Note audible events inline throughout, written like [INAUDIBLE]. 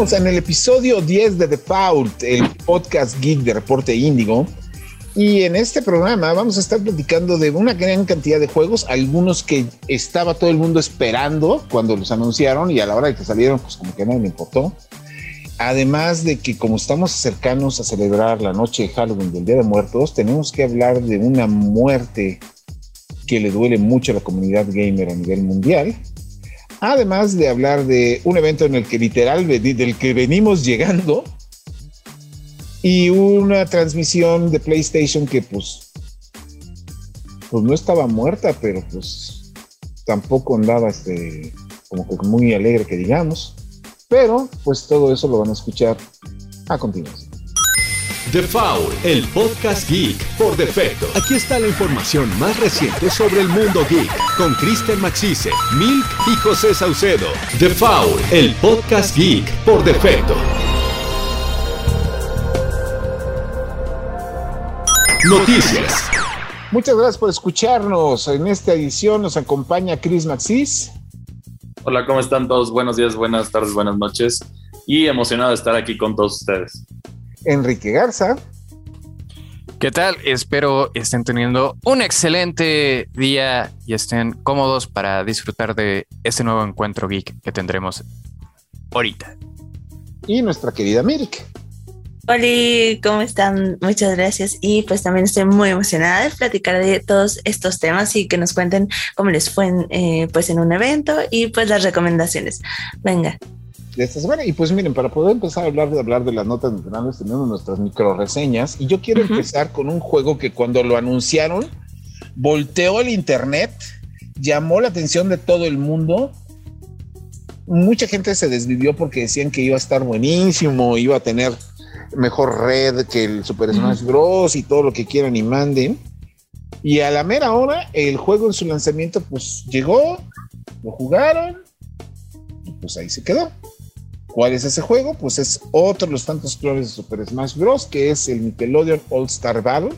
Estamos en el episodio 10 de The Fault, el podcast geek de Reporte Índigo. Y en este programa vamos a estar platicando de una gran cantidad de juegos, algunos que estaba todo el mundo esperando cuando los anunciaron y a la hora de que salieron, pues como que no me importó. Además de que como estamos cercanos a celebrar la noche de Halloween del Día de Muertos, tenemos que hablar de una muerte que le duele mucho a la comunidad gamer a nivel mundial. Además de hablar de un evento en el que literal del que venimos llegando y una transmisión de PlayStation que pues pues no estaba muerta, pero pues tampoco andaba este como que muy alegre que digamos. Pero pues todo eso lo van a escuchar a continuación. The Foul, el podcast geek por defecto. Aquí está la información más reciente sobre el mundo geek con Kristen Maxise, Milk y José Saucedo. The Foul, el podcast geek por defecto. Noticias. Muchas gracias por escucharnos. En esta edición nos acompaña Chris Maxis. Hola, ¿cómo están todos? Buenos días, buenas tardes, buenas noches. Y emocionado de estar aquí con todos ustedes. Enrique Garza. ¿Qué tal? Espero estén teniendo un excelente día y estén cómodos para disfrutar de este nuevo encuentro geek que tendremos ahorita. Y nuestra querida Mirk. Hola, ¿cómo están? Muchas gracias. Y pues también estoy muy emocionada de platicar de todos estos temas y que nos cuenten cómo les fue en, eh, pues en un evento y pues las recomendaciones. Venga. De esta semana. Y pues miren, para poder empezar a hablar de hablar de las notas nacionales, tenemos nuestras micro reseñas. Y yo quiero empezar con un juego que cuando lo anunciaron, volteó el internet, llamó la atención de todo el mundo. Mucha gente se desvivió porque decían que iba a estar buenísimo, iba a tener mejor red que el Super Smash Bros. y todo lo que quieran y manden. Y a la mera hora, el juego en su lanzamiento, pues llegó, lo jugaron y pues ahí se quedó. ¿Cuál es ese juego? Pues es otro de los tantos flores de Super Smash Bros. que es el Nickelodeon All Star Battle.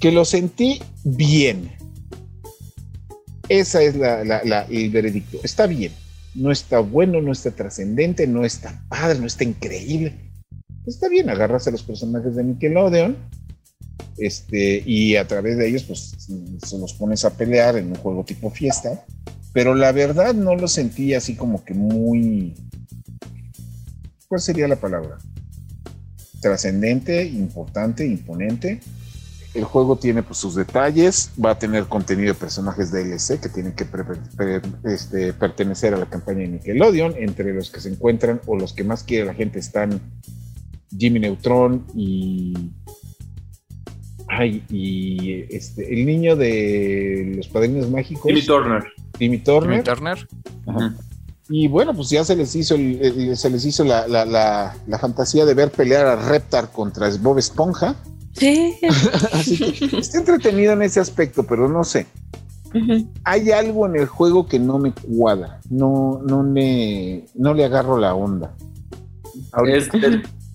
Que lo sentí bien. Esa es el veredicto. Está bien. No está bueno, no está trascendente, no está padre, no está increíble está bien, agarras a los personajes de Nickelodeon este, y a través de ellos pues se los pones a pelear en un juego tipo fiesta, pero la verdad no lo sentí así como que muy... ¿Cuál sería la palabra? Trascendente, importante, imponente. El juego tiene pues, sus detalles, va a tener contenido de personajes DLC que tienen que este, pertenecer a la campaña de Nickelodeon, entre los que se encuentran o los que más quiere la gente están Jimmy Neutron y. Ay, y este, el niño de los padrinos mágicos. Timmy Turner. Timmy Turner. Turner. Y bueno, pues ya se les hizo, se les hizo la, la, la, fantasía de ver pelear a Reptar contra Bob Esponja. Sí. [LAUGHS] Así que está entretenido en ese aspecto, pero no sé. Hay algo en el juego que no me cuadra. No, no, me, no le agarro la onda.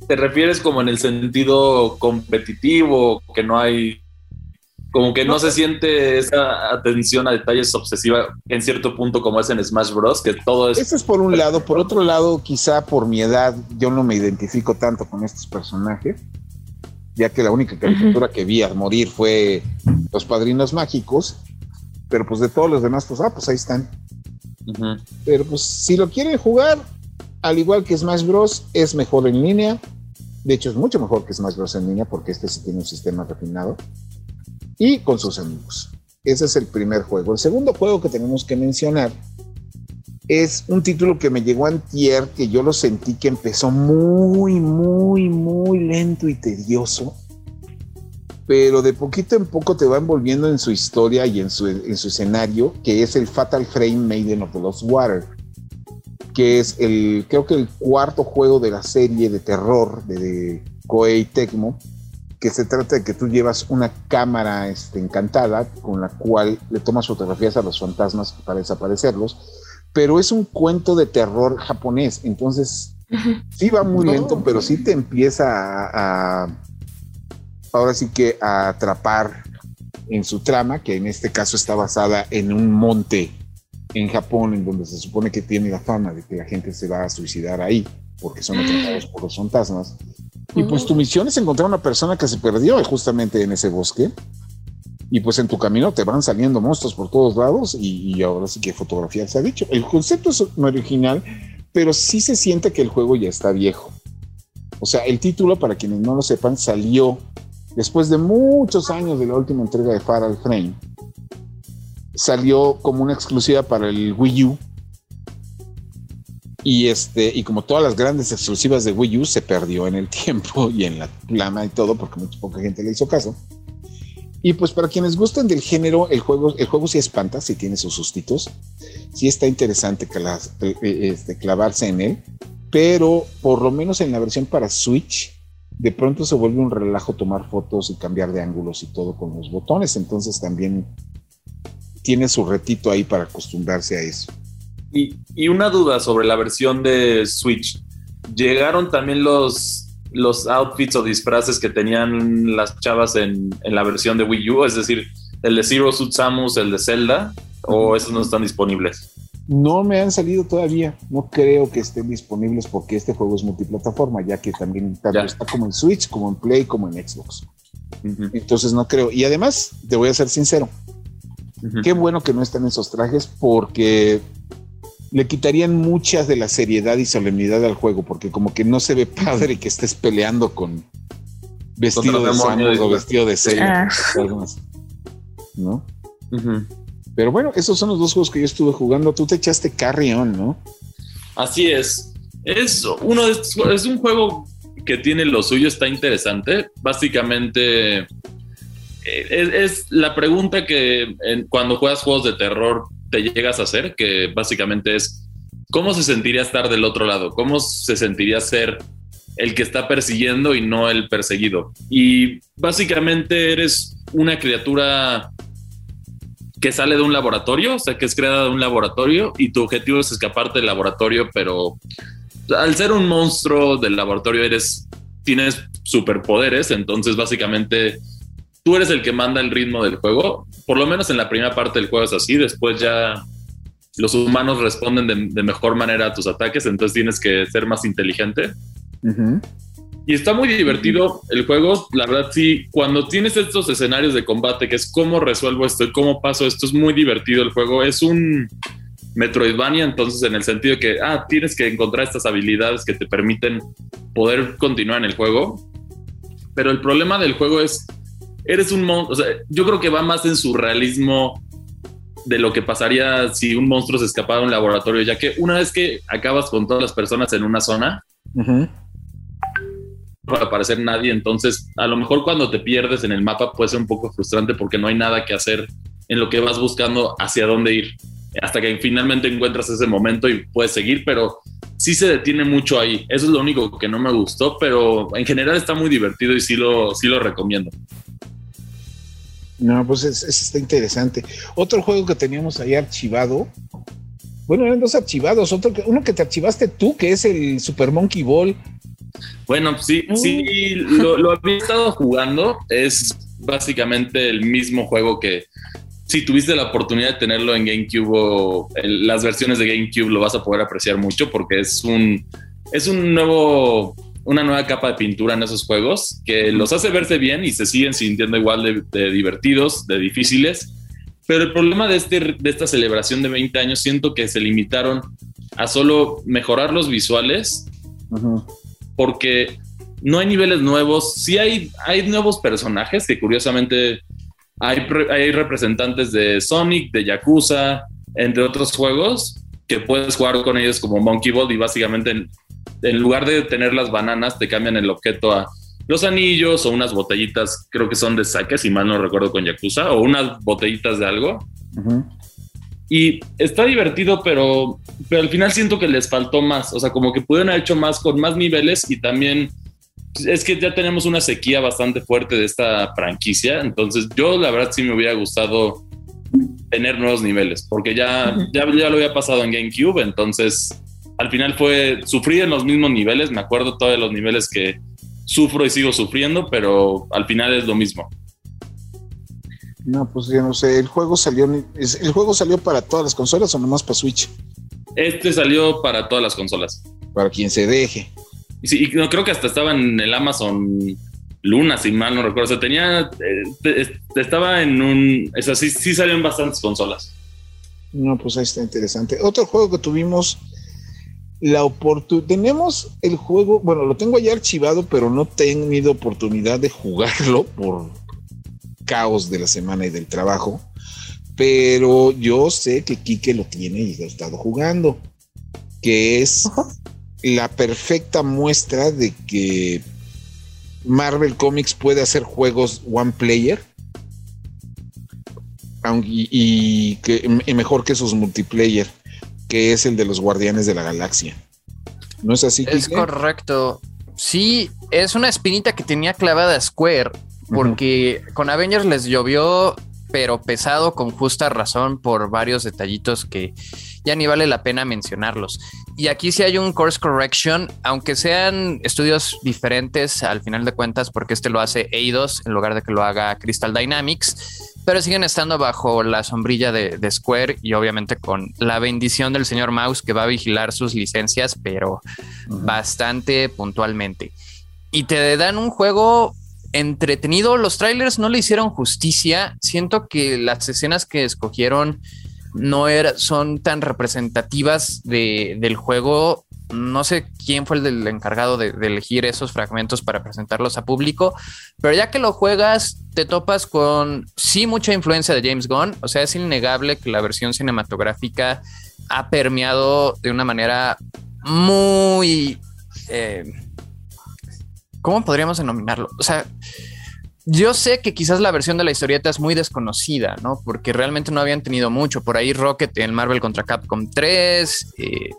Te refieres como en el sentido competitivo, que no hay, como que no, se siente esa atención a detalles obsesiva en cierto punto como es en Smash Bros, que todo es... Eso es por un lado, por otro lado, quizá por mi edad yo no me identifico tanto con estos personajes, ya que la única caricatura que vi a morir fue Los Padrinos Mágicos, pero pues de todos los demás, pues, ah, pues ahí están. Pero pues si lo quieren jugar, al igual que Smash Bros, es mejor en línea. De hecho, es mucho mejor que Smash Bros. en línea porque este sí tiene un sistema refinado. Y con sus amigos. Ese es el primer juego. El segundo juego que tenemos que mencionar es un título que me llegó antier, que yo lo sentí que empezó muy, muy, muy lento y tedioso. Pero de poquito en poco te va envolviendo en su historia y en su, en su escenario, que es el Fatal Frame Maiden of the Lost Water que es el, creo que el cuarto juego de la serie de terror de, Koei Tecmo, que se trata de que tú llevas una cámara este, encantada con la cual le tomas fotografías a los fantasmas para desaparecerlos, pero es un cuento de terror japonés, entonces sí va muy lento, pero sí te empieza a, ahora sí que a atrapar en su trama, que en este caso está basada en un monte en Japón, en donde se supone que tiene la fama de que la gente se va a suicidar ahí, porque son atrapados por los fantasmas. Y pues tu misión es encontrar una persona que se perdió justamente en ese bosque. Y pues en tu camino te van saliendo monstruos por todos lados y, ahora sí que fotografía se ha dicho. El concepto es original, pero sí se siente que el juego ya está viejo. O sea, el título, para quienes no lo sepan, salió después de muchos años de la última entrega de Faral Frame. Salió como una exclusiva para el Wii U y este, y como todas las grandes exclusivas de Wii U, se perdió en el [LAUGHS] tiempo y en la plama y todo, porque mucha poca gente le hizo caso. Y pues para quienes gusten del género, el juego, el juego sí espanta, sí tiene sus sustitos, sí está interesante eh, este, clavarse en él, pero por lo menos en la versión para Switch, de pronto se vuelve un relajo tomar fotos y cambiar de ángulos y todo con los botones, entonces también tiene su retito ahí para acostumbrarse a eso. Y, una duda sobre la versión de Switch. ¿Llegaron también los, los outfits o disfraces que tenían las chavas en, la versión de Wii U? Es decir, el de Zero Suit Samus, el de Zelda, o esos no están disponibles? No me han salido todavía. No creo que estén disponibles porque este juego es multiplataforma, ya que también está como en Switch, como en Play, como en Xbox. Entonces no creo. Y además, te voy a ser sincero. Qué bueno que no están esos trajes porque le quitarían muchas de la seriedad y solemnidad al juego, porque como que no se ve padre que estés peleando con vestido de Samus o vestido de Zelda. Ah. ¿No? Pero bueno, esos son los dos juegos que yo estuve jugando. Tú te echaste Carrion, ¿no? Así es. Es uno de es un juego que tiene lo suyo, está interesante. Básicamente eh, es, la pregunta que cuando juegas juegos de terror te llegas a hacer, que básicamente es cómo se sentiría estar del otro lado, cómo se sentiría ser el que está persiguiendo y no el perseguido. Y básicamente eres una criatura que sale de un laboratorio, o sea, que es creada de un laboratorio y tu objetivo es escaparte del laboratorio, pero al ser un monstruo del laboratorio eres tienes superpoderes, entonces básicamente tú eres el que manda el ritmo del juego. Por lo menos en la primera parte del juego es así. Después ya los humanos responden de, mejor manera a tus ataques, entonces tienes que ser más inteligente. Y está muy divertido el juego. La verdad, sí, cuando tienes estos escenarios de combate, que es cómo resuelvo esto y cómo paso esto, es muy divertido el juego. Es un Metroidvania, entonces, en el sentido que, ah, tienes que encontrar estas habilidades que te permiten poder continuar en el juego. Pero el problema del juego es eres un monstruo, o sea, yo creo que va más en su realismo de lo que pasaría si un monstruo se escapara de un laboratorio, ya que una vez que acabas con todas las personas en una zona, no va a aparecer nadie, entonces a lo mejor cuando te pierdes en el mapa puede ser un poco frustrante porque no hay nada que hacer en lo que vas buscando hacia dónde ir, hasta que finalmente encuentras ese momento y puedes seguir, pero sí se detiene mucho ahí. Eso es lo único que no me gustó, pero en general está muy divertido y sí lo, sí lo recomiendo. No, pues es, está interesante. Otro juego que teníamos ahí archivado. Bueno, eran dos archivados. Otro uno que te archivaste tú, que es el Super Monkey Ball. Bueno, sí, sí, lo, había estado jugando. Es básicamente el mismo juego que si tuviste la oportunidad de tenerlo en GameCube o en las versiones de GameCube, lo vas a poder apreciar mucho porque es un, es un nuevo una nueva capa de pintura en esos juegos que los hace verse bien y se siguen sintiendo igual de, divertidos, de difíciles. Pero el problema de, este, de esta celebración de 20 años, siento que se limitaron a solo mejorar los visuales, porque no hay niveles nuevos. Sí hay, hay nuevos personajes que curiosamente hay, hay representantes de Sonic, de Yakuza, entre otros juegos, que puedes jugar con ellos como Monkey Ball y básicamente en lugar de tener las bananas, te cambian el objeto a los anillos o unas botellitas, creo que son de saque, si mal no recuerdo con Yakuza, o unas botellitas de algo. Y está divertido, pero, pero al final siento que les faltó más. O sea, como que pudieron haber hecho más con más niveles y también es que ya tenemos una sequía bastante fuerte de esta franquicia. Entonces, yo la verdad sí me hubiera gustado tener nuevos niveles, porque ya, ya, ya lo había pasado en GameCube. Entonces, al final fue sufrir en los mismos niveles, me acuerdo todos los niveles que sufro y sigo sufriendo, pero al final es lo mismo. No, pues yo no sé, el juego salió, el juego salió para todas las consolas o nomás para Switch. Este salió para todas las consolas. Para quien se deje. Y, sí, y no, creo que hasta estaba en el Amazon Luna, si mal no recuerdo. O sea, tenía, eh, estaba en un, o sea, sí, sí salió en bastantes consolas. No, pues ahí está interesante. Otro juego que tuvimos la oportunidad. Tenemos el juego, bueno, lo tengo ya archivado, pero no he tenido oportunidad de jugarlo por caos de la semana y del trabajo. Pero yo sé que Kike lo tiene y lo ha estado jugando, que es la perfecta muestra de que Marvel Comics puede hacer juegos one player y, que, mejor que sus multiplayer, que es el de los Guardianes de la Galaxia. ¿No es así? Es correcto. Sí, es una espinita que tenía clavada Square, porque con Avengers les llovió, pero pesado con justa razón por varios detallitos que ya ni vale la pena mencionarlos. Y aquí sí hay un course correction, aunque sean estudios diferentes al final de cuentas, porque este lo hace Eidos en lugar de que lo haga Crystal Dynamics, pero siguen estando bajo la sombrilla de, Square y obviamente con la bendición del señor Mouse que va a vigilar sus licencias, pero bastante puntualmente. Y te dan un juego entretenido. Los trailers no le hicieron justicia. Siento que las escenas que escogieron no son tan representativas del juego. No sé quién fue el encargado de, elegir esos fragmentos para presentarlos a público, pero ya que lo juegas, te topas con sí mucha influencia de James Gunn. O sea, es innegable que la versión cinematográfica ha permeado de una manera muy. Eh, ¿Cómo podríamos denominarlo? O sea, yo sé que quizás la versión de la historieta es muy desconocida, ¿no? Porque realmente no habían tenido mucho. Por ahí Rocket en Marvel contra Capcom 3 eh,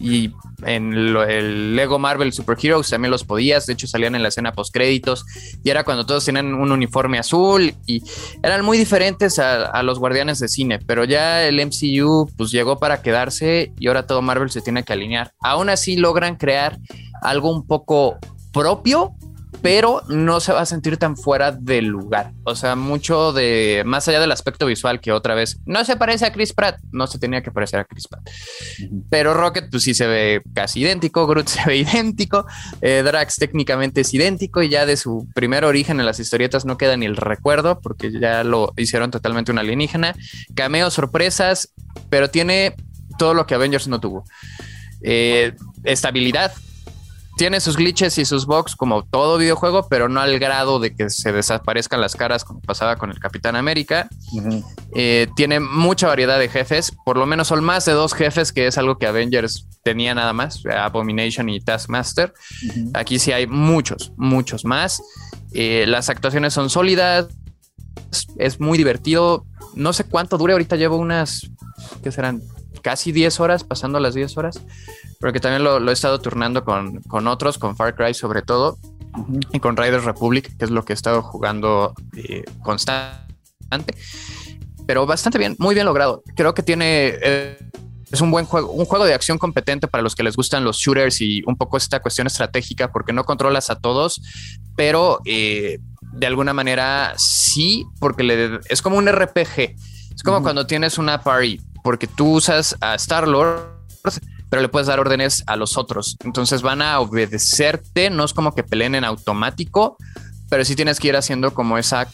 y en el Lego Marvel Super Heroes también los podías. De hecho, salían en la escena post créditos y era cuando todos tenían un uniforme azul y eran muy diferentes a, a, los guardianes de cine. Pero ya el MCU pues llegó para quedarse y ahora todo Marvel se tiene que alinear. Aún así logran crear algo un poco propio pero no se va a sentir tan fuera del lugar. O sea, mucho de más allá del aspecto visual que otra vez no se parece a Chris Pratt, no se tenía que parecer a Chris Pratt. Pero Rocket, pues sí se ve casi idéntico, Groot se ve idéntico, eh, Drax técnicamente es idéntico y ya de su primer origen en las historietas no queda ni el recuerdo porque ya lo hicieron totalmente un alienígena. Cameo, sorpresas, pero tiene todo lo que Avengers no tuvo. Eh, estabilidad, tiene sus glitches y sus bugs como todo videojuego, pero no al grado de que se desaparezcan las caras como pasaba con el Capitán América. Eh, tiene mucha variedad de jefes, por lo menos son más de dos jefes, que es algo que Avengers tenía nada más, Abomination y Taskmaster. Aquí sí hay muchos, muchos más. Eh, las actuaciones son sólidas, es muy divertido. No sé cuánto dure, ahorita llevo unas, ¿qué serán? Casi 10 horas, pasando las 10 horas porque también lo, he estado turnando con, otros, con Far Cry sobre todo, y con Riders Republic, que es lo que he estado jugando eh, constante. Pero bastante bien, muy bien logrado. Creo que tiene... Eh, es un buen juego, un juego de acción competente para los que les gustan los shooters y un poco esta cuestión estratégica, porque no controlas a todos, pero eh, de alguna manera sí, porque le, es como un RPG. Es como cuando tienes una party, porque tú usas a Star Lord pero le puedes dar órdenes a los otros. Entonces van a obedecerte, no es como que peleen en automático, pero sí tienes que ir haciendo como esa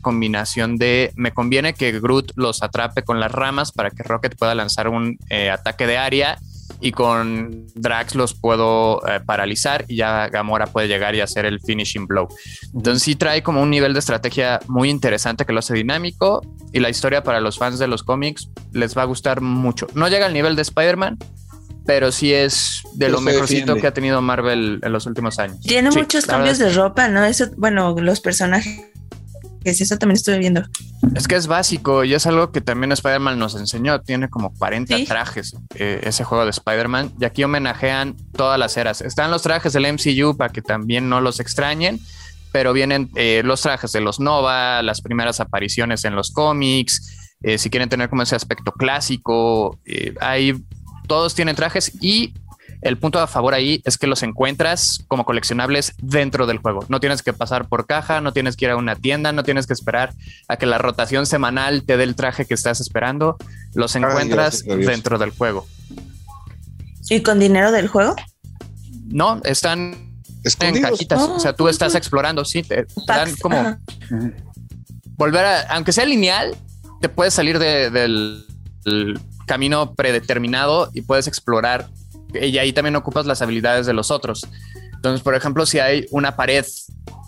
combinación de me conviene que Groot los atrape con las ramas para que Rocket pueda lanzar un eh, ataque de área y con Drax los puedo eh, paralizar y ya Gamora puede llegar y hacer el finishing blow. Entonces sí trae como un nivel de estrategia muy interesante que lo hace dinámico y la historia para los fans de los cómics les va a gustar mucho. No llega al nivel de Spider-Man, pero sí es de lo mejorcito que ha tenido Marvel en los últimos años. Tiene muchos cambios de ropa, ¿no? Eso, bueno, los personajes. Eso también estuve viendo. Es que es básico y es algo que también Spider-Man nos enseñó. Tiene como 40 trajes eh, ese juego de Spider-Man y aquí homenajean todas las eras. Están los trajes del MCU para que también no los extrañen, pero vienen eh, los trajes de los Nova, las primeras apariciones en los cómics. Eh, si quieren tener como ese aspecto clásico, hay todos tienen trajes y El punto a favor ahí es que los encuentras como coleccionables dentro del juego. No tienes que pasar por caja, no tienes que ir a una tienda, no tienes que esperar a que la rotación semanal te dé el traje que estás esperando. Los encuentras dentro del juego. ¿Y con dinero del juego? No, están en cajitas. o sea, tú estás explorando, sí, te, dan como volver a, aunque sea lineal, te puedes salir del, camino predeterminado y puedes explorar. Y ahí también ocupas las habilidades de los otros. Entonces, por ejemplo, si hay una pared,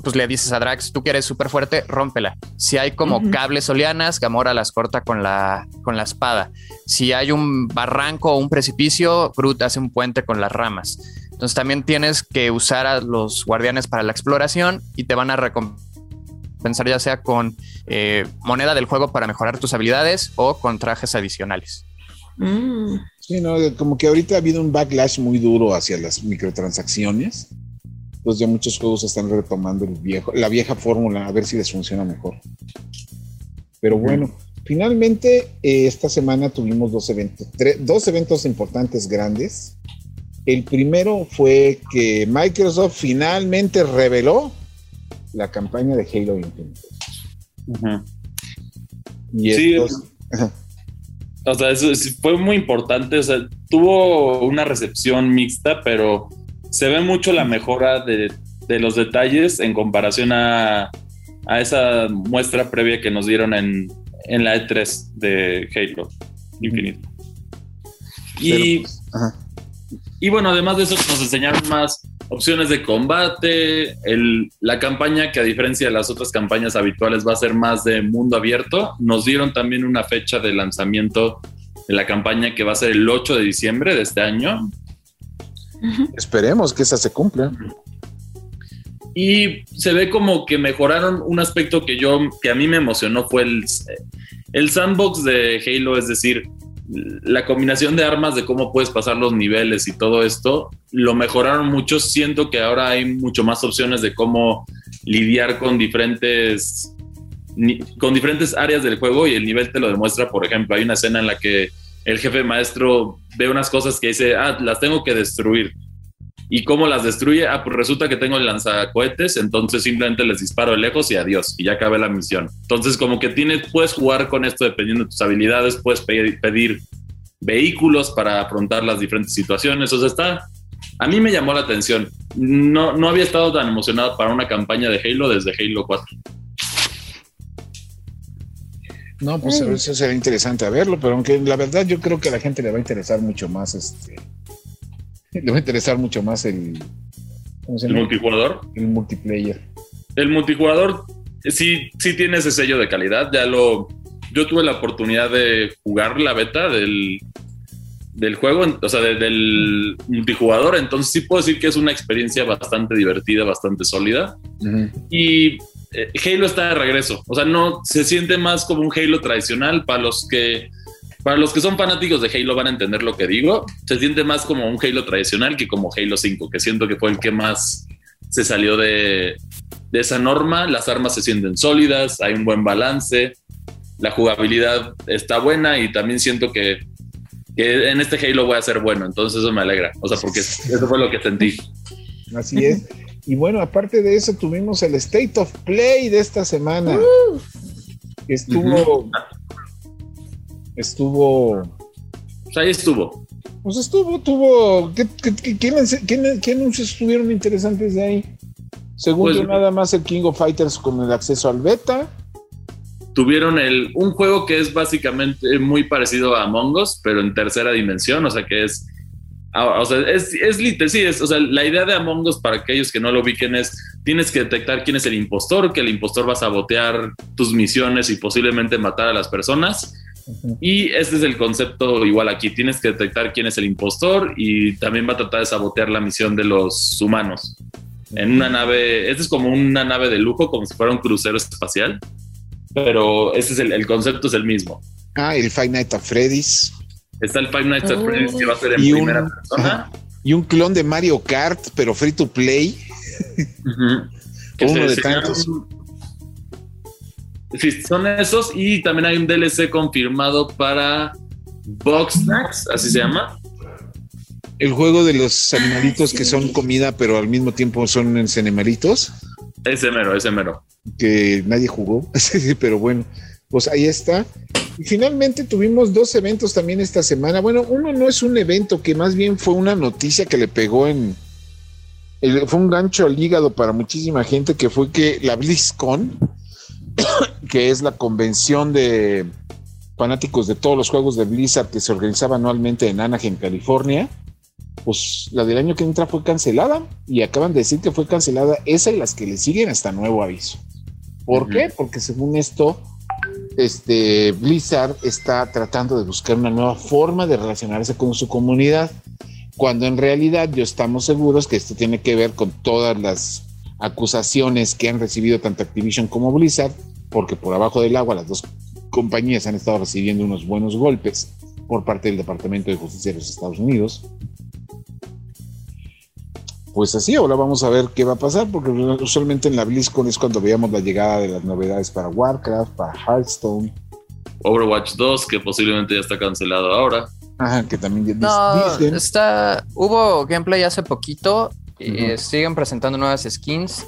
pues le dices a Drax, tú que eres súper fuerte, rómpela. Si hay como cables oleanas, Gamora las corta con la, con la espada. Si hay un barranco o un precipicio, Groot hace un puente con las ramas. Entonces también tienes que usar a los guardianes para la exploración y te van a recompensar ya sea con eh, moneda del juego para mejorar tus habilidades o con trajes adicionales. Mm. Sí, no, como que ahorita ha habido un backlash muy duro hacia las microtransacciones. Entonces ya muchos juegos están retomando el viejo, la vieja fórmula a ver si les funciona mejor. Pero bueno, finalmente eh, esta semana tuvimos dos eventos, dos eventos importantes grandes. El primero fue que Microsoft finalmente reveló la campaña de Halo Infinite. sí, o sea, eso fue muy importante. O sea, tuvo una recepción mixta, pero se ve mucho la mejora de, los detalles en comparación a, esa muestra previa que nos dieron en, la E3 de Halo Infinite. Y, y bueno, además de eso, nos enseñaron más opciones de combate, la campaña que a diferencia de las otras campañas habituales va a ser más de mundo abierto. Nos dieron también una fecha de lanzamiento de la campaña que va a ser el 8 de diciembre de este año. Esperemos que esa se cumpla. Y se ve como que mejoraron un aspecto que yo, que a mí me emocionó fue el, el sandbox de Halo, es decir, la combinación de armas, de cómo puedes pasar los niveles y todo esto, lo mejoraron mucho. Siento que ahora hay mucho más opciones de cómo lidiar con diferentes, con diferentes áreas del juego y el nivel te lo demuestra. Por ejemplo, hay una escena en la que el jefe maestro ve unas cosas que dice, ah, las tengo que destruir. ¿Y cómo las destruye? Ah, pues resulta que tengo el lanzacohetes, entonces simplemente les disparo de lejos y adiós, y ya acabé la misión. Entonces, como que tienes, puedes jugar con esto dependiendo de tus habilidades, puedes pedir, vehículos para afrontar las diferentes situaciones. O sea, está. A mí me llamó la atención. No, no había estado tan emocionado para una campaña de Halo desde Halo 4. No, pues eso sería interesante a verlo, pero aunque la verdad yo creo que a la gente le va a interesar mucho más este le va a interesar mucho más el, ¿El multijugador. El multiplayer. El multijugador sí, sí tiene ese sello de calidad. Ya lo. Yo tuve la oportunidad de jugar la beta del, del juego, o sea, del multijugador. Entonces sí puedo decir que es una experiencia bastante divertida, bastante sólida. Y eh, Halo está de regreso. O sea, no se siente más como un Halo tradicional para los que para los que son fanáticos de Halo van a entender lo que digo. Se siente más como un Halo tradicional que como Halo 5, que siento que fue el que más se salió de, esa norma. Las armas se sienten sólidas, hay un buen balance, la jugabilidad está buena y también siento que, en este Halo voy a ser bueno. Entonces eso me alegra. O sea, porque eso fue lo que sentí. Así es. Y bueno, aparte de eso, tuvimos el State of Play de esta semana. Estuvo estuvo. Pues ahí estuvo. Pues estuvo, tuvo. ¿Qué, qué, anuncios estuvieron interesantes de ahí? Según pues, nada más el King of Fighters con el acceso al beta. Tuvieron el, un juego que es básicamente muy parecido a Among Us, pero en tercera dimensión, o sea que es ah, o sea, es, es literal, sí, es, o sea, la idea de Among Us para aquellos que no lo ubiquen es, tienes que detectar quién es el impostor, que el impostor va a sabotear tus misiones y posiblemente matar a las personas. Y este es el concepto igual aquí. Tienes que detectar quién es el impostor y también va a tratar de sabotear la misión de los humanos. En una nave, este es como una nave de lujo, como si fuera un crucero espacial, pero este es el, concepto es el mismo. Ah, el Five Nights at Freddy's. Está el Five Nights at Freddy's que va a ser en primera persona. y un clon de Mario Kart, pero free to play. [LAUGHS] Uno de tantos. Sí, son esos y también hay un DLC confirmado para Box Snacks, así se llama. El juego de los animalitos que son comida, pero al mismo tiempo son animalitos. Ese mero, ese mero. Que nadie jugó, [LAUGHS] pero bueno, pues ahí está. Y finalmente tuvimos dos eventos también esta semana. Bueno, uno no es un evento, que más bien fue una noticia que le pegó en. fue un gancho al hígado para muchísima gente, que fue que la BlizzCon, que es la convención de fanáticos de todos los juegos de Blizzard que se organizaba anualmente en Anaheim, California, pues la del año que entra fue cancelada y acaban de decir que fue cancelada esa y las que le siguen hasta nuevo aviso. ¿Por qué? Porque según esto, este Blizzard está tratando de buscar una nueva forma de relacionarse con su comunidad, cuando en realidad yo estamos seguros que esto tiene que ver con todas las acusaciones que han recibido tanto Activision como Blizzard, porque por abajo del agua las dos compañías han estado recibiendo unos buenos golpes por parte del Departamento de Justicia de los Estados Unidos pues así, ahora vamos a ver qué va a pasar, porque usualmente en la BlizzCon es cuando veíamos la llegada de las novedades para Warcraft, para Hearthstone. Overwatch 2, que posiblemente ya está cancelado ahora. Ajá, que también no, Está, hubo gameplay hace poquito y siguen presentando nuevas skins.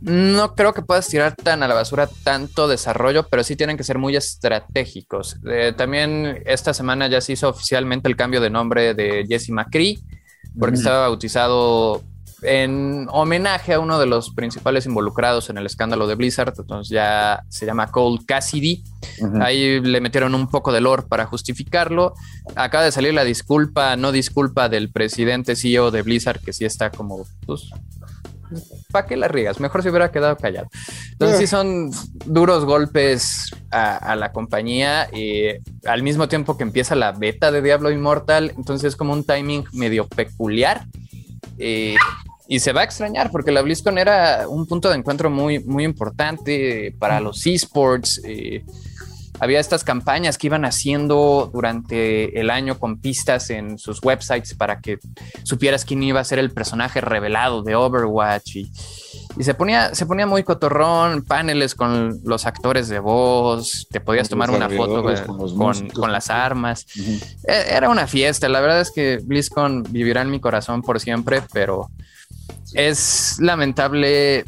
No creo que puedas tirar tan a la basura tanto desarrollo, pero sí tienen que ser muy estratégicos. Eh, también esta semana ya se hizo oficialmente el cambio de nombre de Jesse McCree porque estaba bautizado en homenaje a uno de los principales involucrados en el escándalo de Blizzard, entonces ya se llama Cole Cassidy. Ahí le metieron un poco de lore para justificarlo. Acaba de salir la disculpa, no disculpa del presidente CEO de Blizzard, que sí está como, pues, ¿para qué la riegas? Mejor se hubiera quedado callado. Entonces sí eh. son duros golpes a, la compañía y al mismo tiempo que empieza la beta de Diablo Immortal, entonces es como un timing medio peculiar. Eh, y se va a extrañar porque la BlizzCon era un punto de encuentro muy, muy importante para los esports. Eh, había estas campañas que iban haciendo durante el año con pistas en sus websites para que supieras quién iba a ser el personaje revelado de Overwatch. Y, se ponía, se ponía muy cotorrón, paneles con los actores de voz, te podías tomar una foto con, las armas. E, era una fiesta, la verdad es que BlizzCon vivirá en mi corazón por siempre, pero es lamentable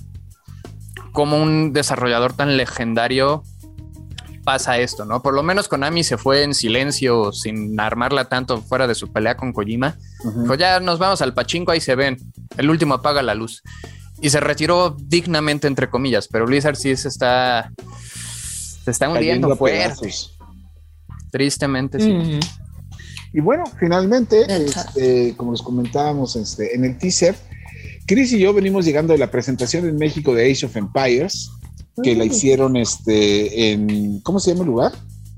como un desarrollador tan legendario pasa esto, ¿no? Por lo menos Konami se fue en silencio, sin armarla tanto fuera de su pelea con Kojima. Pues ya nos vamos al pachinko, ahí se ven. El último apaga la luz. Y se retiró dignamente, entre comillas, pero Blizzard sí se está. Se está hundiendo fuerte. Tristemente, sí. Y bueno, finalmente, este, como les comentábamos este, en el teaser, Chris y yo venimos llegando de la presentación en México de Age of Empires que la hicieron este en ¿cómo se llama el lugar?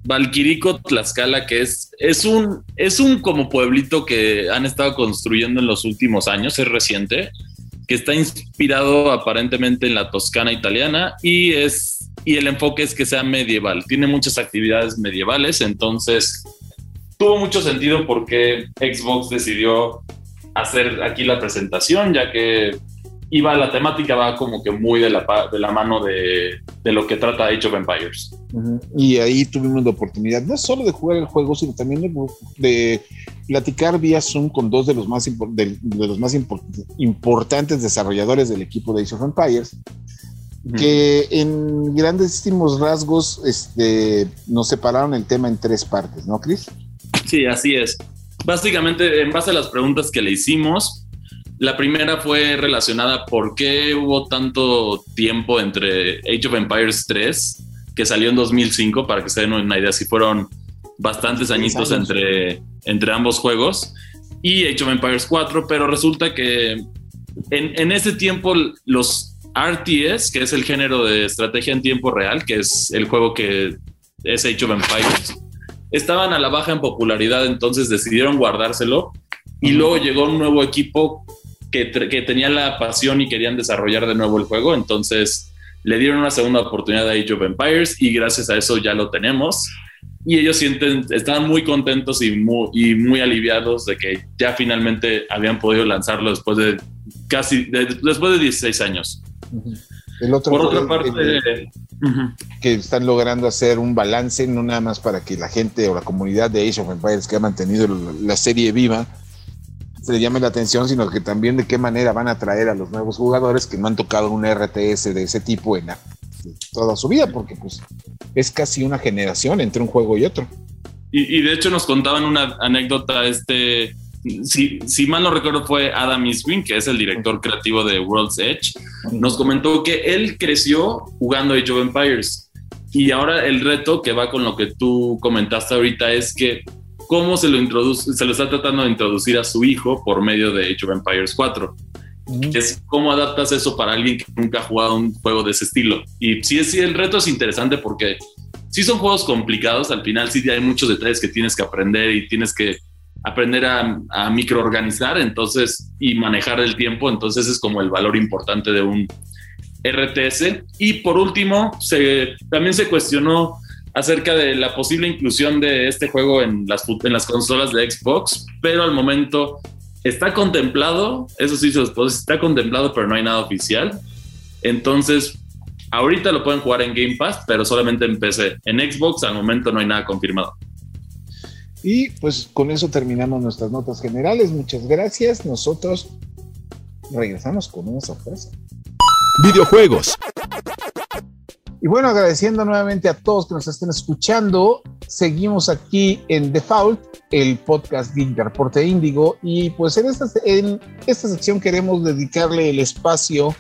Valquirico Tlaxcala, que es, es un es un como pueblito que han estado construyendo en los últimos años, es reciente, que está inspirado aparentemente en la Toscana italiana y es y el enfoque es que sea medieval. Tiene muchas actividades medievales, entonces tuvo mucho sentido porque Xbox decidió hacer aquí la presentación, ya que iba la temática va como que muy de la, de la mano de, de lo que trata Age of Empires. Y ahí tuvimos la oportunidad no solo de jugar el juego, sino también de, platicar vía Zoom con dos de los más, de, los más importantes desarrolladores del equipo de Age of Empires, que en grandísimos rasgos este, nos separaron el tema en tres partes, ¿no, Chris? Sí, así es. Básicamente, en base a las preguntas que le hicimos, la primera fue relacionada por qué hubo tanto tiempo entre Age of Empires 3, que salió en 2005, para que se den una idea, si fueron bastantes añitos entre, entre ambos juegos, y Age of Empires 4, pero resulta que en, en ese tiempo los RTS, que es el género de estrategia en tiempo real, que es el juego que es Age of Empires, estaban a la baja en popularidad, entonces decidieron guardárselo. Y luego llegó un nuevo equipo que, que tenían la pasión y querían desarrollar de nuevo el juego, entonces le dieron una segunda oportunidad a Age of Empires y gracias a eso ya lo tenemos. Y ellos sienten, estaban muy contentos y muy, y muy aliviados de que ya finalmente habían podido lanzarlo después de casi, después de 16 años. El otro Por otra parte, que están logrando hacer un balance, no nada más para que la gente o la comunidad de Age of Empires que ha mantenido la serie viva, se le llame la atención, sino que también de qué manera van a atraer a los nuevos jugadores que no han tocado un RTS de ese tipo en toda su vida, porque pues es casi una generación entre un juego y otro. Y, y de hecho nos contaban una anécdota, este, si, si, mal no recuerdo fue Adam Iswin, que es el director creativo de World's Edge, nos comentó que él creció jugando Age of Empires. Y ahora el reto que va con lo que tú comentaste ahorita es que cómo se lo introduce, se lo está tratando de introducir a su hijo por medio de Age of Empires 4. Es cómo adaptas eso para alguien que nunca ha jugado un juego de ese estilo. Y sí, sí, el reto es interesante porque sí son juegos complicados, al final sí hay muchos detalles que tienes que aprender y tienes que aprender a, a microorganizar entonces y manejar el tiempo, entonces es como el valor importante de un RTS. Y por último, se, también se cuestionó acerca de la posible inclusión de este juego en las, en las consolas de Xbox, pero al momento está contemplado, eso sí se está contemplado, pero no hay nada oficial. Entonces, ahorita lo pueden jugar en Game Pass, pero solamente en PC. En Xbox al momento no hay nada confirmado. Y pues con eso terminamos nuestras notas generales. Muchas gracias. Nosotros regresamos con una sorpresa. Videojuegos. Y bueno, agradeciendo nuevamente a todos que nos estén escuchando. Seguimos aquí en Default, el podcast Geek de Reporte Índigo. Y pues en esta, en esta sección queremos dedicarle el espacio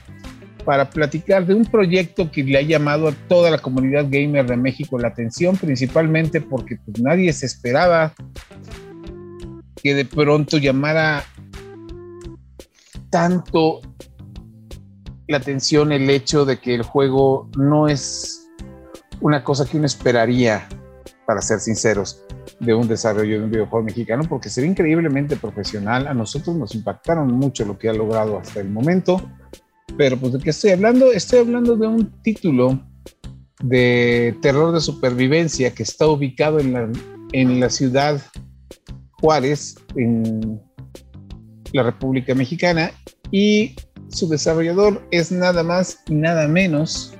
para platicar de un proyecto que le ha llamado a toda la comunidad gamer de México la atención, principalmente porque pues, nadie se esperaba que de pronto llamara tanto la atención el hecho de que el juego no es una cosa que uno esperaría, para ser sinceros, de un desarrollo de un videojuego mexicano, porque se ve increíblemente profesional. A nosotros nos impactaron mucho lo que ha logrado hasta el momento pero pues de qué estoy hablando? Estoy hablando de un título de terror de supervivencia que está ubicado en la, en la ciudad Juárez, en la República Mexicana, y su desarrollador es nada más y nada menos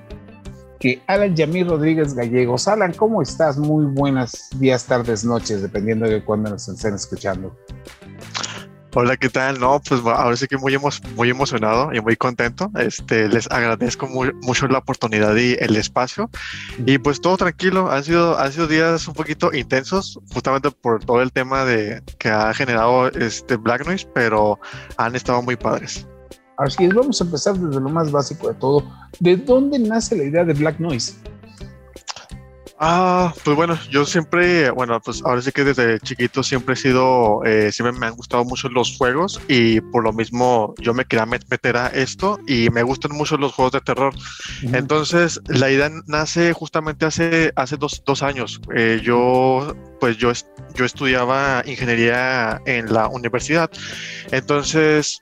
que Alan Yamir Rodríguez Gallegos. Alan, ¿cómo estás? Muy buenas días, tardes, noches, dependiendo de cuándo nos estén escuchando. Hola, ¿qué tal? No, pues ahora sí que muy, muy emocionado y muy contento. Este, les agradezco mucho la oportunidad y el espacio. Y pues todo tranquilo. Han sido, han sido días un poquito intensos, justamente por todo el tema de que ha generado este Black Noise, pero han estado muy padres. Así es, vamos a empezar desde lo más básico de todo. ¿De dónde nace la idea de Black Noise? Ah, pues bueno, yo siempre, bueno, pues ahora sí que desde chiquito siempre he sido, eh, siempre me han gustado mucho los juegos y por lo mismo yo me quería meter a esto y me gustan mucho los juegos de terror. Entonces, la idea nace justamente hace, hace dos, dos años. Eh, yo, pues yo, yo estudiaba ingeniería en la universidad. Entonces,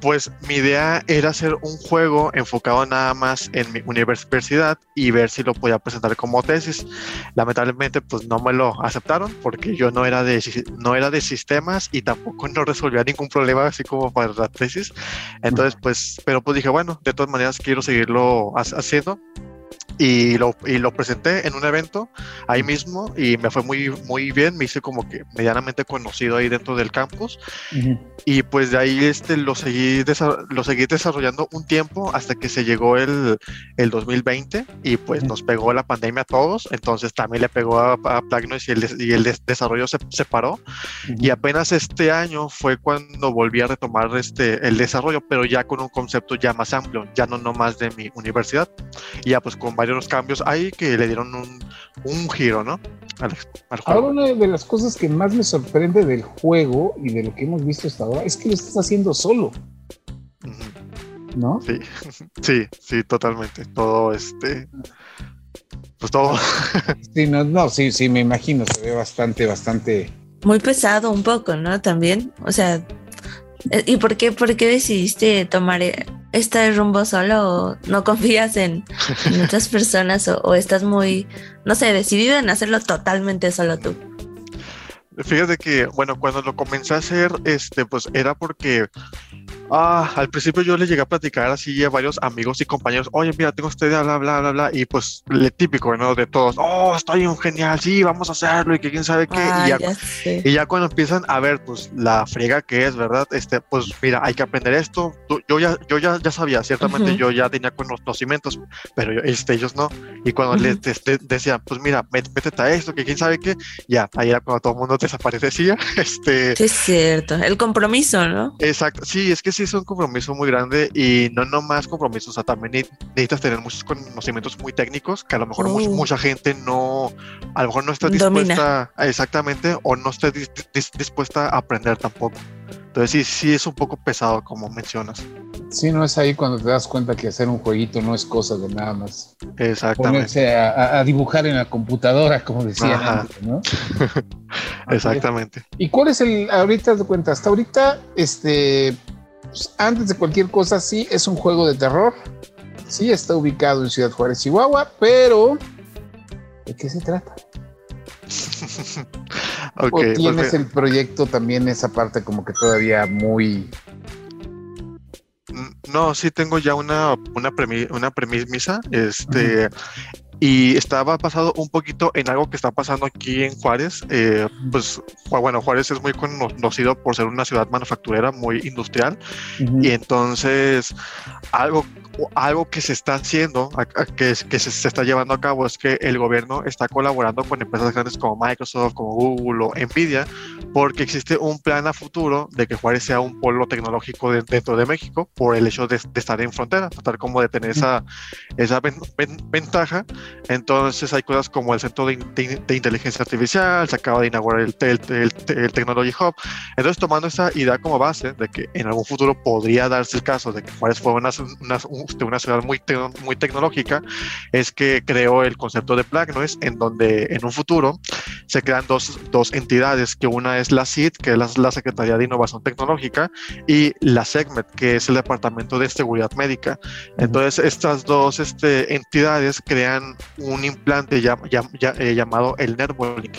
pues mi idea era hacer un juego enfocado nada más en mi universidad y ver si lo podía presentar como tesis. Lamentablemente, pues no me lo aceptaron porque yo no era de, no era de sistemas y tampoco no resolvía ningún problema así como para la tesis. Entonces, pues, pero pues dije, bueno, de todas maneras quiero seguirlo haciendo y lo, y lo presenté en un evento ahí mismo y me fue muy, muy bien, me hice como que medianamente conocido ahí dentro del campus. Y pues de ahí este, lo, seguí lo seguí desarrollando un tiempo hasta que se llegó el, el 2020 y pues nos pegó la pandemia a todos, entonces también le pegó a, a y el, y el desarrollo se separó y apenas este año fue cuando volví a retomar este, el desarrollo, pero ya con un concepto ya más amplio, ya no nomás de mi universidad, y ya pues con varios cambios ahí que le dieron un, un giro, ¿no? ahora, una de las cosas que más me sorprende del juego y de lo que hemos visto hasta ahora es que lo estás haciendo solo. ¿No? Sí, [LAUGHS] sí, sí, totalmente. Todo este. Pues todo. [LAUGHS] sí, no, no, sí, sí, me imagino, se ve bastante, bastante. Muy pesado un poco, ¿no? También. O sea, ¿y por qué, por qué decidiste tomar este rumbo solo o no confías en, muchas [LAUGHS] personas o, estás muy, no sé, decidido en hacerlo totalmente solo tú? Fíjate que, bueno, cuando lo comencé a hacer, este, pues era porque Ah, al principio yo le llegué a platicar así a varios amigos y compañeros, oye, mira, tengo esta idea, bla, bla, bla, bla, y pues le típico, ¿no? De todos, oh, estoy un genial, sí, vamos a hacerlo y que quién sabe qué. Ah, y, ya, ya y ya cuando empiezan a ver, pues, la friega que es, ¿verdad? Este, pues, mira, hay que aprender esto. Yo ya, yo ya, ya sabía, ciertamente Ujú. yo ya tenía conocimientos, pero este, ellos no. Y cuando Ujú. les este, decían, pues, mira, métete a esto, que quién sabe qué, ya, ahí era cuando todo el mundo desaparecía. [LAUGHS] Este, Sí, es cierto. El compromiso, ¿no? Exacto, sí, es que sí es un compromiso muy grande y no nomás compromiso, o sea, también ne- necesitas tener muchos conocimientos muy técnicos que a lo mejor much- mucha gente no, a lo mejor no está dispuesta a- exactamente o no está dis- dis- dispuesta a aprender tampoco. Entonces sí, sí es un poco pesado como mencionas. Sí, no es ahí cuando te das cuenta que hacer un jueguito no es cosa de nada más Exactamente, ponerse a, a- a dibujar en la computadora, como decían Ajá. antes, ¿no? [LAUGHS] exactamente. ¿Y cuál es el, ahorita de cuenta, hasta ahorita, este, pues, antes de cualquier cosa, sí es un juego de terror, sí está ubicado en Ciudad Juárez, Chihuahua, pero ¿de qué se trata? [LAUGHS] ¿O pues tienes mira, el proyecto también esa parte como que todavía muy... mm, no, sí tengo ya una, una, premi- una premisa, este, y estaba basado un poquito en algo que está pasando aquí en Juárez. eh, pues bueno, Juárez es muy conocido por ser una ciudad manufacturera muy industrial y entonces algo, algo que se está haciendo, que, que se, se está llevando a cabo es que el gobierno está colaborando con empresas grandes como Microsoft, como Google o Nvidia, porque existe un plan a futuro de que Juárez sea un polo tecnológico de- dentro de México por el hecho de, de estar en frontera, tratar como de tener esa, esa ven- ven- ventaja. Entonces hay cosas como el Centro de, de- Inteligencia Artificial, se acaba de inaugurar el, el- el- el Technology Hub. Entonces tomando esa idea como base de que en algún futuro podría darse el caso de que Juárez fuera una, una, una ciudad muy, muy tecnológica, es que creó el concepto de Black Noise, en donde en un futuro se crean dos, dos entidades, que una es la CID, que es la, la Secretaría de Innovación Tecnológica, y la SEGMET, que es el Departamento de Seguridad Médica. Entonces, estas dos este, entidades crean un implante ya- eh, llamado el Nervolink.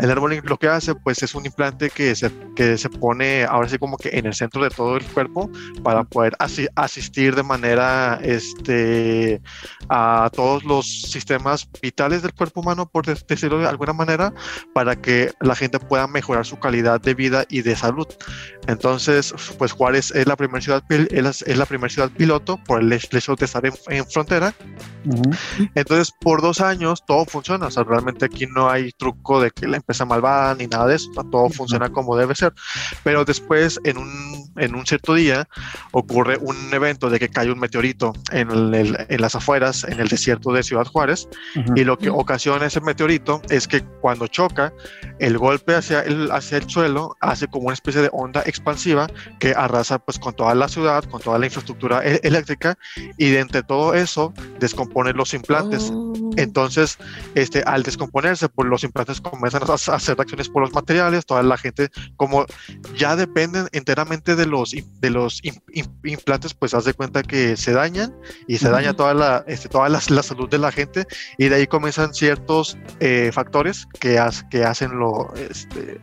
El Nervolink lo que hace, pues, es un implante que se, que se pone ahora sí como que en el centro de todo el cuerpo para poder asi- asistir de manera este, a todos los sistemas vitales del cuerpo humano, por de- decirlo de alguna manera, para que la gente pueda mejorar su calidad de vida y de salud. Entonces, pues Juárez es la primera ciudad, es la, primera ciudad piloto por el hecho de estar en, en frontera. Entonces, por dos años todo funciona. O sea, realmente aquí no hay truco de que la empresa malvada ni nada de eso. Todo funciona como debe ser. Pero después, en un, en un cierto día, ocurre un evento de que cae un meteorito en, el- en las afueras, en el desierto de Ciudad Juárez. Y lo que ocasiona ese meteorito es que cuando choca, el golpe hacia el, hacia el suelo hace como una especie de onda expansiva que arrasa pues con toda la ciudad, con toda la infraestructura e- eléctrica y de entre todo eso descompone los implantes. Oh. Entonces, este, al descomponerse, pues los implantes comienzan a hacer reacciones por los materiales, toda la gente, como ya dependen enteramente de los, de los im- im- implantes, pues haz de cuenta que se dañan y se daña toda, la, este, toda la, la salud de la gente y de ahí comienzan ciertos eh, factores que, ha- que hacen lo, este,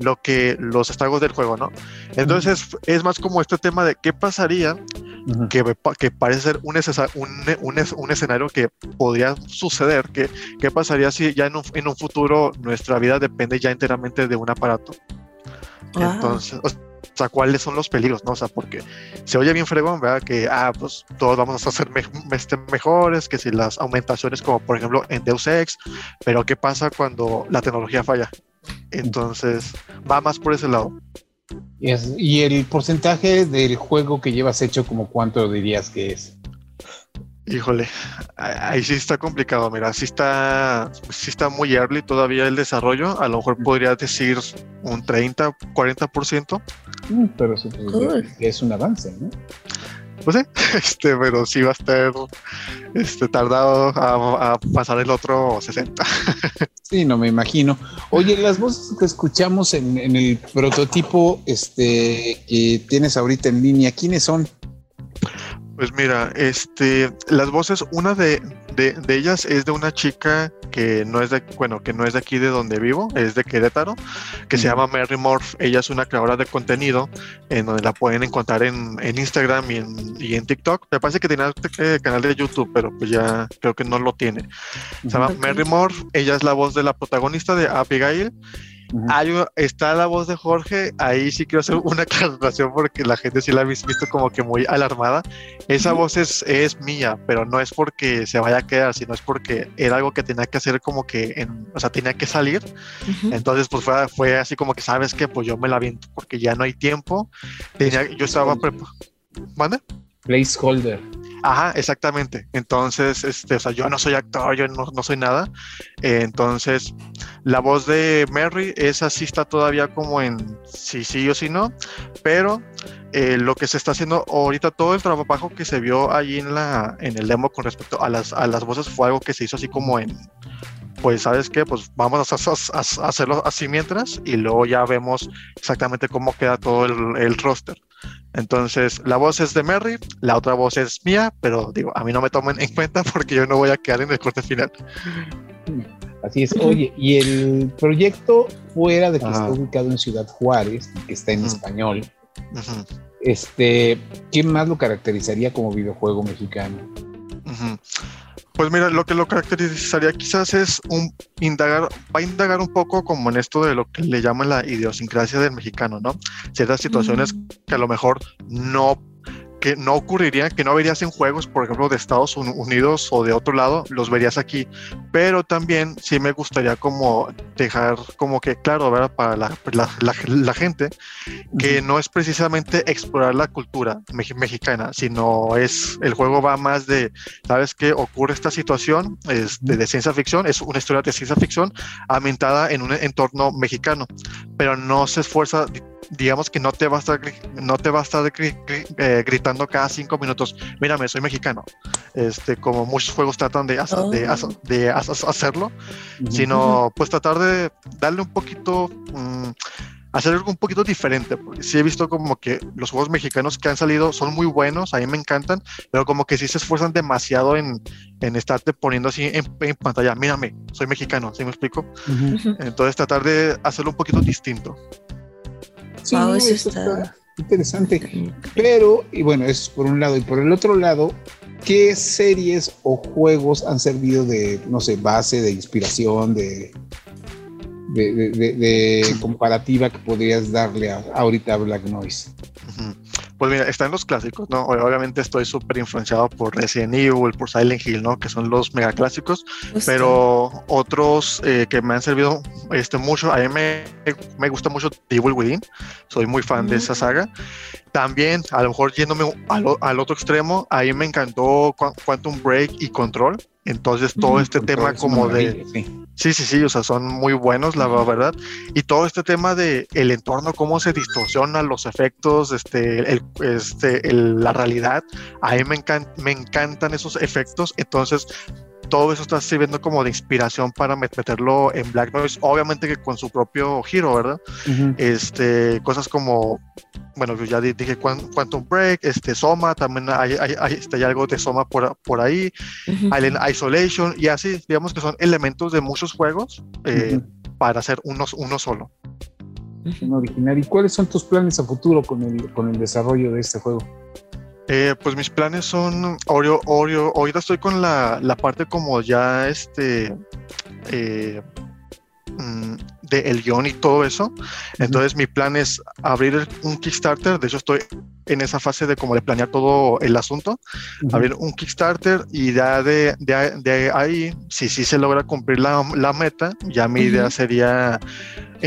lo que los estragos del juego, ¿no? Entonces es más como este tema de qué pasaría que, me que parece ser un, escesa- un, un es- un escenario que podría suceder, que, qué pasaría si ya en un, en un futuro nuestra vida depende ya enteramente de un aparato. Wow. Entonces, o sea, ¿cuáles son los peligros? No? O sea, porque se oye bien fregón, ¿verdad? Que, ah, pues todos vamos a ser me- este, mejores, que si las aumentaciones como por ejemplo en Deus Ex, pero ¿qué pasa cuando la tecnología falla? Entonces, va más por ese lado. Y, es- y el porcentaje del juego que llevas hecho, como cuánto dirías que es? Híjole, ahí sí está complicado, mira, sí está, sí está muy early todavía el desarrollo, a lo mejor podría decir un 30, 40%, Mm, Pero pues, Cool. que es un avance, ¿no? Pues [LAUGHS] sí, este, pero sí va a estar este, tardado a, pasar el otro 60. [LAUGHS] Sí, no me imagino. Oye, las voces que escuchamos en, en el prototipo este, que tienes ahorita en línea, ¿quiénes son? Pues mira, este, las voces, una de, de, de ellas es de una chica que no es de, bueno, que no es de aquí de donde vivo, es de Querétaro, que se llama Mary Morph. Ella es una creadora de contenido en donde la pueden encontrar en, Instagram y en, y en, TikTok. Me parece que tenía el canal de YouTube, pero pues ya creo que no lo tiene. Se llama Mary Morph. Ella es la voz de la protagonista de Abigail está la voz de Jorge, ahí sí quiero hacer una [LAUGHS] aclaración porque la gente sí la ha visto como que muy alarmada. Esa voz es, es mía, pero no es porque se vaya a quedar, sino es porque era algo que tenía que hacer como que, en, o sea, tenía que salir. Entonces, pues fue, fue, así como que, ¿sabes que Pues yo me la viento porque ya no hay tiempo. Tenía, yo estaba preparado. ¿Mande? Placeholder. Ajá, exactamente. Entonces, este, o sea, yo no soy actor, yo no, no soy nada. Eh, entonces, la voz de Mary, esa sí está todavía como en sí, sí o sí no, pero eh, lo que se está haciendo ahorita, todo el trabajo que se vio allí en, la, en el demo con respecto a las, a las voces fue algo que se hizo así como en, pues sabes qué, pues vamos a, hacerlo así mientras y luego ya vemos exactamente cómo queda todo el, el roster. Entonces, la voz es de Mary, la otra voz es mía, pero digo, a mí no me tomen en cuenta porque yo no voy a quedar en el corte final. Así es. Oye, y el proyecto fuera de que está ubicado en Ciudad Juárez, que está en español, este, ¿qué más lo caracterizaría como videojuego mexicano? Pues mira, lo que lo caracterizaría quizás es un indagar, va a indagar un poco como en esto de lo que le llaman la idiosincrasia del mexicano, ¿no? Ciertas situaciones que a lo mejor no que no ocurriría, que no verías en juegos, por ejemplo, de Estados Unidos o de otro lado, los verías aquí. Pero también sí me gustaría como dejar como que claro, ¿verdad? Para la, la, gente, que no es precisamente explorar la cultura mexicana, sino es, el juego va más de, ¿sabes qué? Ocurre esta situación es de, de ciencia ficción, es una historia de ciencia ficción ambientada en un entorno mexicano, pero no se esfuerza digamos que no te va a estar, no te va a estar eh, gritando cada cinco minutos, mírame, soy mexicano, este, como muchos juegos tratan de, de, oh. hacerlo, sino pues tratar de darle un poquito, mm, hacer algo un poquito diferente, porque sí he visto como que los juegos mexicanos que han salido son muy buenos, a mí me encantan, pero como que sí se esfuerzan demasiado en, en estarte poniendo así en, pantalla, mírame, soy mexicano, ¿sí me explico? Entonces tratar de hacerlo un poquito distinto. Sí, eso, está... interesante. Pero, y bueno, eso es por un lado. Y por el otro lado, ¿qué series o juegos han servido de, no sé, base, de inspiración, de, de, comparativa que podrías darle a, ahorita a Black Noise? Pues mira, están los clásicos, ¿no? Obviamente estoy súper influenciado por Resident Evil, por Silent Hill, ¿no? Que son los mega clásicos, pero otros eh, que me han servido este, mucho, a mí me, me gusta mucho Evil Within, soy muy fan de esa saga. También, a lo mejor yéndome al, al, otro extremo, ahí me encantó Quantum Break y Control. Entonces, todo este tema como de... Sí. sí, sí, o sea, son muy buenos, la verdad. Y todo este tema de el entorno, cómo se distorsionan los efectos, este, el, este, la realidad, a mí me, me encantan esos efectos. Entonces, todo eso está sirviendo como de inspiración para meterlo en Black Noise, obviamente que con su propio giro, ¿verdad? Este, cosas como, bueno, ya dije Quantum Break, este, Soma, también hay, hay, este, hay algo de Soma por, por ahí, Island Isolation, y así, digamos que son elementos de muchos juegos eh, para hacer uno, uno solo. Original. ¿Y cuáles son tus planes a futuro con el, con el desarrollo de este juego? Eh, pues mis planes son, Oreo, Oreo, ahorita estoy con la, la parte como ya este, eh, mm, de el guion y todo eso. Entonces mi plan es abrir un Kickstarter, de hecho estoy en esa fase de como de planear todo el asunto, abrir un Kickstarter y ya de, de, de, ahí, si sí se logra cumplir la, la meta, ya mi idea sería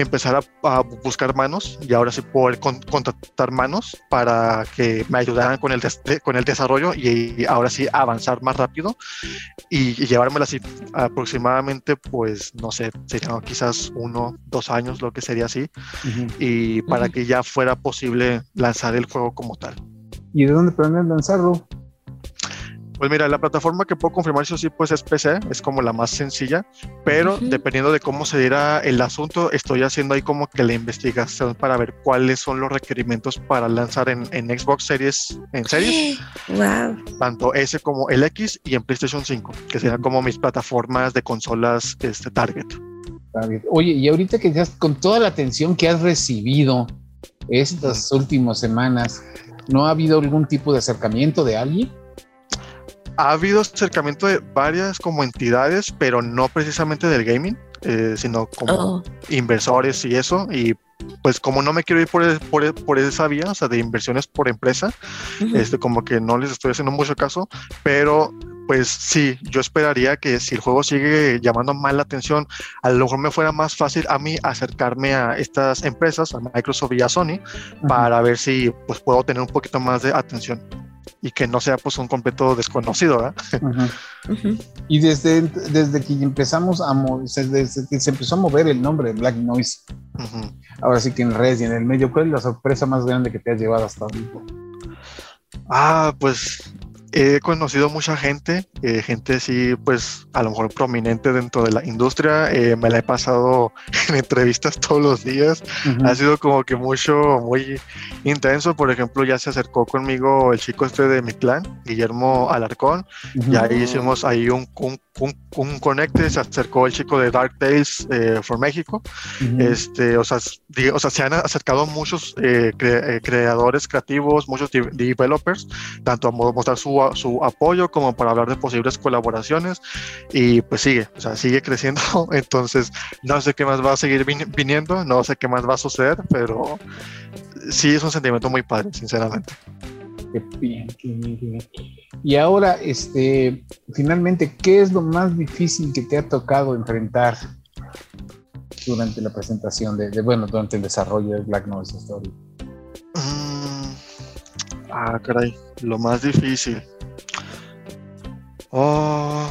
empezar a, buscar manos y ahora sí poder contactar manos para que me ayudaran con el, con el desarrollo y, ahora sí avanzar más rápido y, llevármela así aproximadamente, pues no sé, serían quizás uno, dos años, lo que sería así, y para que ya fuera posible lanzar el juego como tal. ¿Y de dónde planean lanzarlo? Pues mira, la plataforma que puedo confirmar, eso sí, pues es PC, es como la más sencilla, pero dependiendo de cómo se dirá el asunto, estoy haciendo ahí como que la investigación para ver cuáles son los requerimientos para lanzar en, Xbox Series, en series, wow. tanto S como el X y en PlayStation 5, que serían como mis plataformas de consolas este, target. Oye, y ahorita que ya con toda la atención que has recibido estas últimas semanas, ¿no ha habido algún tipo de acercamiento de alguien? Ha habido acercamiento de varias como entidades, pero no precisamente del gaming, eh, sino como oh. inversores y eso. Y pues como no me quiero ir por, por, por, esa vía, o sea, de inversiones por empresa, este, como que no les estoy haciendo mucho caso, pero pues sí, yo esperaría que si el juego sigue llamando más la atención, a lo mejor me fuera más fácil a mí acercarme a estas empresas, a Microsoft y a Sony, para ver si pues puedo tener un poquito más de atención y que no sea pues un completo desconocido. Y desde, desde que empezamos a desde que se empezó a mover el nombre de Black Noise, ahora sí que en redes y en el medio, ¿cuál es la sorpresa más grande que te has llevado hasta ahora? Ah, pues he conocido mucha gente, eh, gente sí, pues a lo mejor prominente dentro de la industria. Eh, me la he pasado [LAUGHS] en entrevistas todos los días. Ha sido como que mucho, muy intenso. Por ejemplo, ya se acercó conmigo el chico este de mi clan, Guillermo Alarcón, y ahí hicimos ahí un, un, un, conecte. Se acercó el chico de Dark Tales eh, for México. este, o, sea, o sea, se han acercado muchos creadores creativos, muchos developers, tanto a mostrar su su, apoyo como para hablar de posibles colaboraciones y pues sigue, o sea, sigue creciendo, [LAUGHS] entonces no sé qué más va a seguir viniendo, no sé qué más va a suceder, pero sí es un sentimiento muy padre, sinceramente. Qué bien, qué bien, Y ahora, este, finalmente, ¿qué es lo más difícil que te ha tocado enfrentar durante la presentación de, bueno, durante el desarrollo de Black Noise Story? Mm, ah, caray, lo más difícil. Oh,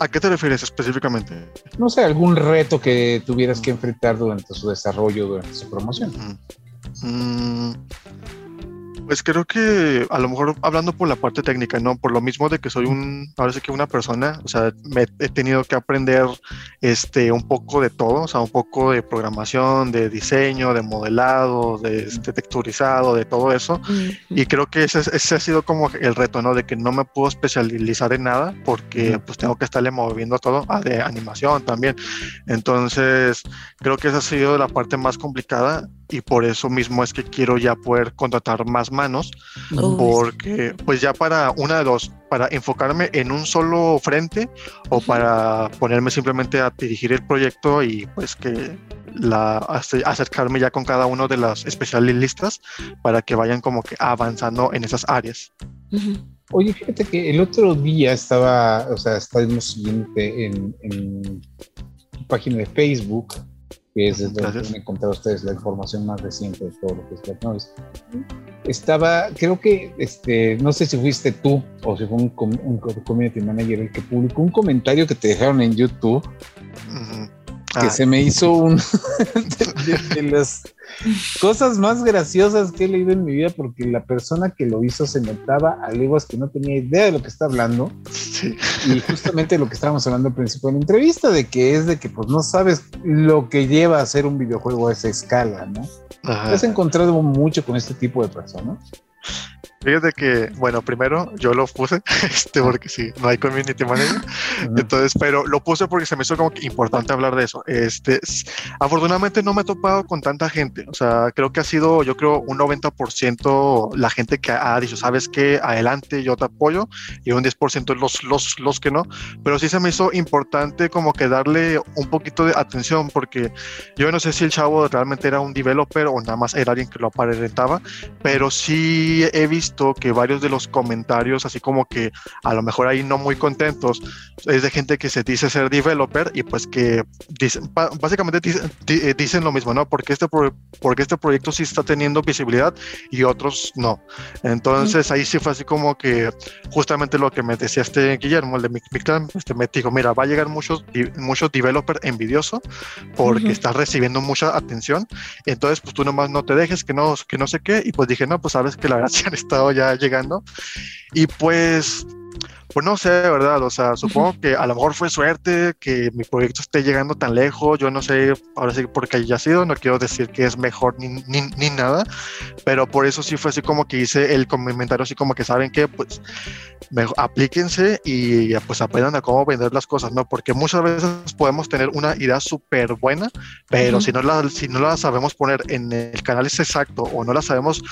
¿A qué te refieres específicamente? No sé, algún reto que tuvieras que enfrentar durante su desarrollo, durante su promoción. Mm, pues creo que a lo mejor hablando por la parte técnica, ¿no? Por lo mismo de que soy un, ahora sí que una persona, o sea, me he tenido que aprender este, un poco de todo, o sea, un poco de programación, de diseño, de modelado, de, este, texturizado, de todo eso. Y creo que ese, ese, ha sido como el reto, ¿no? De que no me puedo especializar en nada porque pues tengo que estarle moviendo todo, a ah, de animación también. Entonces, creo que esa ha sido la parte más complicada y por eso mismo es que quiero ya poder contratar más manos, porque pues ya para una de dos, para enfocarme en un solo frente o para ponerme simplemente a dirigir el proyecto y pues que la acercarme ya con cada uno de las especialistas para que vayan como que avanzando en esas áreas. Oye, fíjate que el otro día estaba, o sea, estábamos siguiente en, en página de Facebook que es desde donde han encontrado ustedes la información más reciente de todo lo que es Black Noise. Estaba, creo que, este, no sé si fuiste tú o si fue un, un community manager el que publicó un comentario que te dejaron en YouTube que ah. se me hizo un [LAUGHS] [LAUGHS] de, las cosas más graciosas que he leído en mi vida porque la persona que lo hizo se notaba a leguas que no tenía idea de lo que está hablando y justamente lo que estábamos hablando al principio de la entrevista de que es de que pues no sabes lo que lleva a hacer un videojuego a esa escala, ¿no? ¿Has encontrado mucho con este tipo de personas? Fíjate que, bueno, primero yo lo puse, [LAUGHS] este, porque sí, no hay community manager. Entonces, pero lo puse porque se me hizo como que importante hablar de eso. Este, afortunadamente no me he topado con tanta gente. O sea, creo que ha sido, yo creo, un 90% la gente que ha dicho, sabes que adelante yo te apoyo, y un 10% los, los, los que no. Pero sí se me hizo importante como que darle un poquito de atención, porque yo no sé si el chavo realmente era un developer o nada más era alguien que lo aparentaba, pero sí he visto que varios de los comentarios, así como que a lo mejor ahí no muy contentos, es de gente que se dice ser developer y pues que básicamente eh, dicen, lo mismo, ¿no? Porque este, porque este proyecto sí está teniendo visibilidad y otros no. Entonces ahí sí fue así como que justamente lo que me decía este Guillermo, el de mi, este, me dijo, mira, va a llegar muchos, muchos developer envidioso porque estás recibiendo mucha atención. Entonces, pues tú nomás no te dejes, que no, que no sé qué. Y pues dije, no, pues sabes que la verdad se han estado ya llegando. Y pues Pues no sé, ¿verdad? O sea, supongo que a lo mejor fue suerte que mi proyecto esté llegando tan lejos. Yo no sé, ahora sí, porque haya sido, no quiero decir que es mejor ni, ni, nada, pero por eso sí fue así como que hice el comentario, así como que saben que, pues, aplíquense y pues aprendan a cómo vender las cosas, ¿no? Porque muchas veces podemos tener una idea súper buena, pero si, no la, si no la sabemos poner en el canal exacto o no la sabemos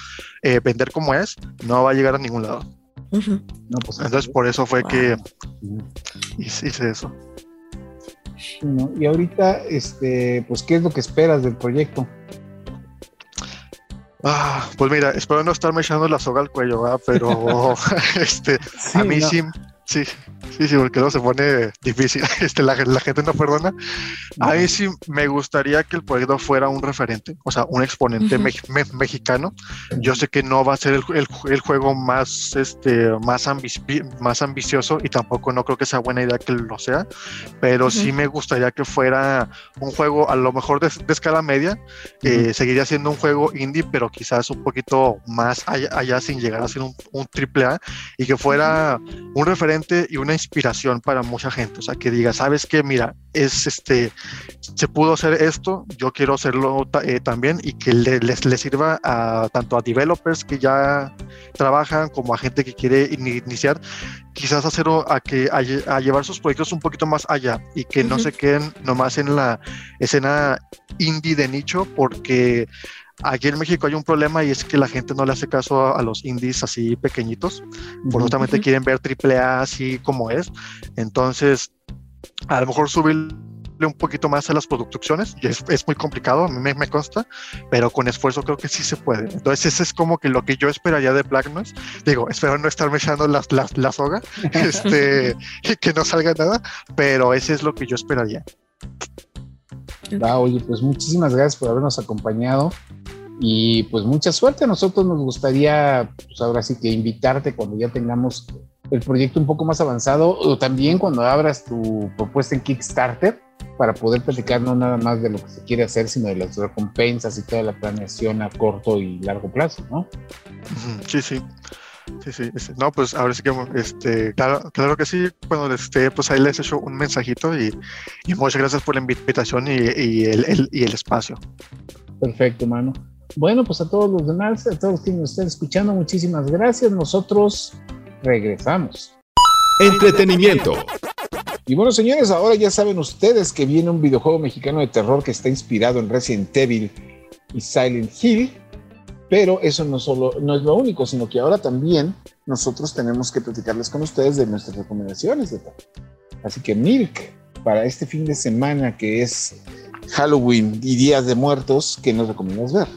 eh, vender como es, no va a llegar a ningún lado. Pues, Entonces por eso fue que hice, eso. y ahorita, este, pues, ¿qué es lo que esperas del proyecto? Ah, pues mira, espero no estarme echando la soga al cuello, pero [LAUGHS] [LAUGHS] este, a mí sí, sí, Sí, sí, porque no se pone difícil. [LAUGHS] Este, la, gente no perdona. A mí sí me gustaría que el proyecto fuera un referente, o sea, un exponente mexicano. Yo sé que no va a ser el, el, juego más, este, más, más ambicioso y tampoco no creo que sea buena idea que lo sea, pero sí me gustaría que fuera un juego a lo mejor de, escala media. Eh, seguiría siendo un juego indie, pero quizás un poquito más allá, sin llegar a ser un, un triple A y que fuera un referente y una inspiración para mucha gente. O sea, que diga, sabes que, mira, es este, se pudo hacer esto, yo quiero hacerlo eh, también y que les, les sirva a tanto a developers que ya trabajan como a gente que quiere iniciar, quizás hacerlo a que a, llevar sus proyectos un poquito más allá y que no se queden nomás en la escena indie de nicho porque Aquí en México hay un problema y es que la gente no le hace caso a, los indies así pequeñitos, por justamente quieren ver AAA así como es. Entonces, a lo mejor subirle un poquito más a las producciones, y es, muy complicado, a mí me, consta, pero con esfuerzo creo que sí se puede. Entonces, ese es como que lo que yo esperaría de Black Noise. Digo, espero no estarme echando las, las, la soga, [LAUGHS] este, y [LAUGHS] que no salga nada, pero ese es lo que yo esperaría. Va, oye, pues muchísimas gracias por habernos acompañado y pues mucha suerte. A nosotros nos gustaría, pues ahora sí que invitarte cuando ya tengamos el proyecto un poco más avanzado o también cuando abras tu propuesta en Kickstarter para poder platicar no nada más de lo que se quiere hacer, sino de las recompensas y toda la planeación a corto y largo plazo, ¿no? Sí, sí. Sí, sí, no, pues ahora sí que, este, claro, claro que sí, cuando esté, pues ahí les hecho un mensajito y, muchas gracias por la invitación y, el, y el espacio. Perfecto, mano. Bueno, pues a todos los demás, a todos los que nos están escuchando, muchísimas gracias. Nosotros regresamos. Entretenimiento. Y bueno, señores, ahora ya saben ustedes que viene un videojuego mexicano de terror que está inspirado en Resident Evil y Silent Hill. Pero eso no, solo, no es lo único, sino que ahora también nosotros tenemos que platicarles con ustedes de nuestras recomendaciones. Así que Milk, para este fin de semana que es Halloween y Días de Muertos, ¿qué nos recomiendas ver?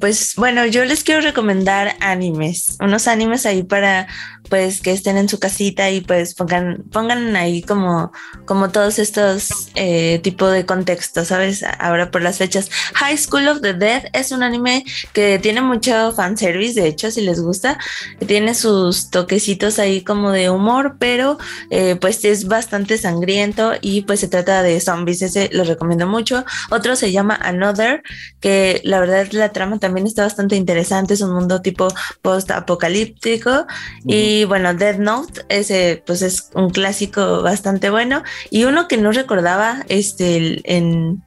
Pues bueno, yo les quiero recomendar animes, unos animes ahí para pues que estén en su casita y pues pongan, pongan ahí como, como todos estos eh, tipo de contextos, ¿sabes? Ahora por las fechas. High School of the Dead es un anime que tiene mucho fanservice, de hecho, si les gusta, tiene sus toquecitos ahí como de humor, pero eh, pues es bastante sangriento y pues se trata de zombies, ese lo recomiendo mucho. Otro se llama Another, que la verdad la trama también está bastante interesante, es un mundo tipo post-apocalíptico y bueno, Dead Note, ese pues es un clásico bastante bueno. Y uno que no recordaba este, en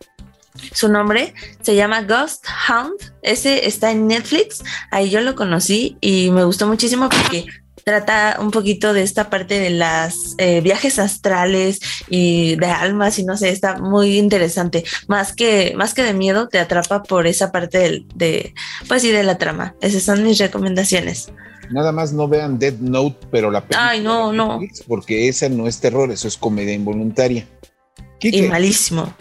su nombre, se llama Ghost Hound. Ese está en Netflix. Ahí yo lo conocí y me gustó muchísimo porque trata un poquito de esta parte de las eh, viajes astrales y de almas y no sé, está muy interesante. Más que, más que de miedo, te atrapa por esa parte de, de pues sí, de la trama. Esas son mis recomendaciones. Nada más no vean Dead Note, pero la película. Ay, no, no. Porque esa no es terror, eso es comedia involuntaria. Y malísimo.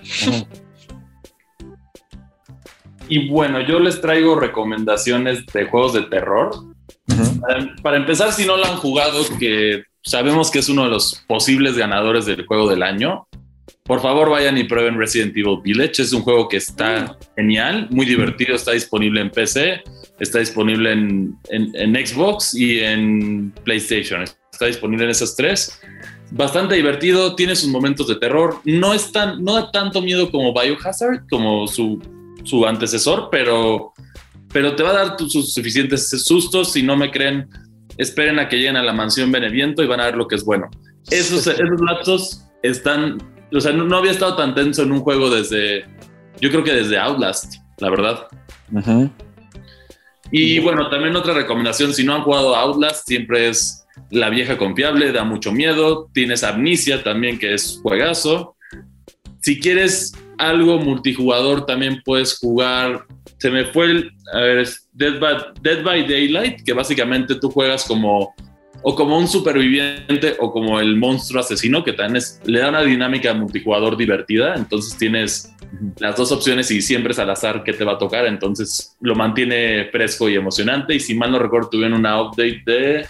Y bueno, yo les traigo recomendaciones de juegos de terror. Para, empezar, si no lo han jugado, que sabemos que es uno de los posibles ganadores del juego del año, por favor vayan y prueben Resident Evil Village. Es un juego que está genial, muy divertido, está disponible en PC está disponible en, Xbox y en PlayStation. Está disponible en esas tres. Bastante divertido, tiene sus momentos de terror. No, es tan, no da tanto miedo como Biohazard, como su, su antecesor, pero, pero te va a dar sus suficientes sustos. Si no me creen, esperen a que lleguen a la mansión Beneviento y van a ver lo que es bueno. Esos, esos lapsos están, o sea, no, había estado tan tenso en un juego desde, yo creo que desde Outlast, la verdad. Y bueno, también otra recomendación, si no han jugado Outlast, siempre es la vieja confiable, da mucho miedo, tienes Amnesia también, que es juegazo. Si quieres algo multijugador, también puedes jugar, se me fue el, a ver, Dead by, Dead by Daylight, que básicamente tú juegas como o como un superviviente o como el monstruo asesino, que también es, le da una dinámica multijugador divertida. Entonces tienes las dos opciones y siempre es al azar que te va a tocar. Entonces lo mantiene fresco y emocionante. Y si mal no recuerdo, tuvieron una update de,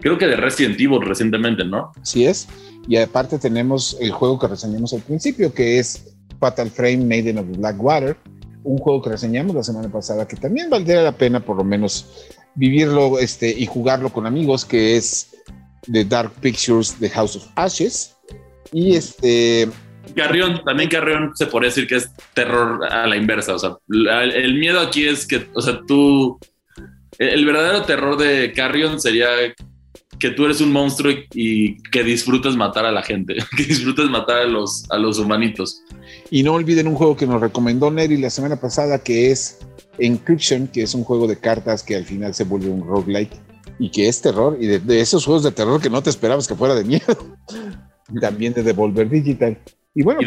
creo que de Resident Evil recientemente, ¿no? Así es. Y aparte tenemos el juego que reseñamos al principio, que es Fatal Frame Maiden of Blackwater, un juego que reseñamos la semana pasada que también valdría la pena por lo menos vivirlo este, y jugarlo con amigos, que es The Dark Pictures The House of Ashes. Y este. Carrión, también Carrión se podría decir que es terror a la inversa. O sea, el miedo aquí es que, o sea, tú. El verdadero terror de Carrion sería que tú eres un monstruo y, que disfrutas matar a la gente, [LAUGHS] que disfrutas matar a los, a los humanitos. Y no olviden un juego que nos recomendó Neri la semana pasada, que es Encryption, que es un juego de cartas que al final se vuelve un roguelike y que es terror, y de, esos juegos de terror que no te esperabas que fuera de miedo. [LAUGHS] También de Devolver Digital. Y bueno,